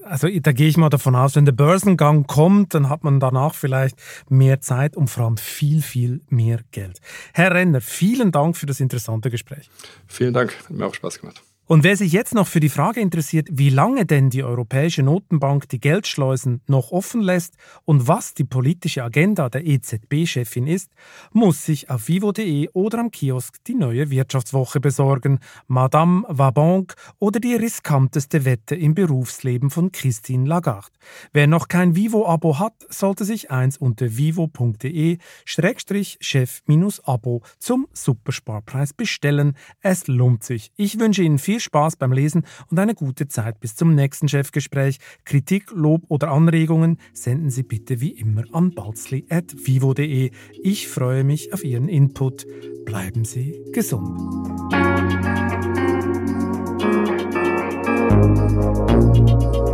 Also da gehe ich mal davon aus, wenn der Börsengang kommt, dann hat man danach vielleicht mehr Zeit und vor allem viel, viel mehr Geld. Herr Renner, vielen Dank für das interessante Gespräch.
Vielen Dank, hat mir auch Spaß gemacht.
Und wer sich jetzt noch für die Frage interessiert, wie lange denn die Europäische Notenbank die Geldschleusen noch offen lässt und was die politische Agenda der EZB-Chefin ist, muss sich auf vivo.de oder am Kiosk die neue Wirtschaftswoche besorgen. Madame Vabank oder die riskanteste Wette im Berufsleben von Christine Lagarde. Wer noch kein Vivo-Abo hat, sollte sich eins unter vivo.de-chef-abo zum Supersparpreis bestellen. Es lohnt sich. Ich wünsche Ihnen viel viel Spaß beim Lesen und eine gute Zeit bis zum nächsten Chefgespräch. Kritik, Lob oder Anregungen senden Sie bitte wie immer an balzli.vivo.de. Ich freue mich auf Ihren Input. Bleiben Sie gesund. Musik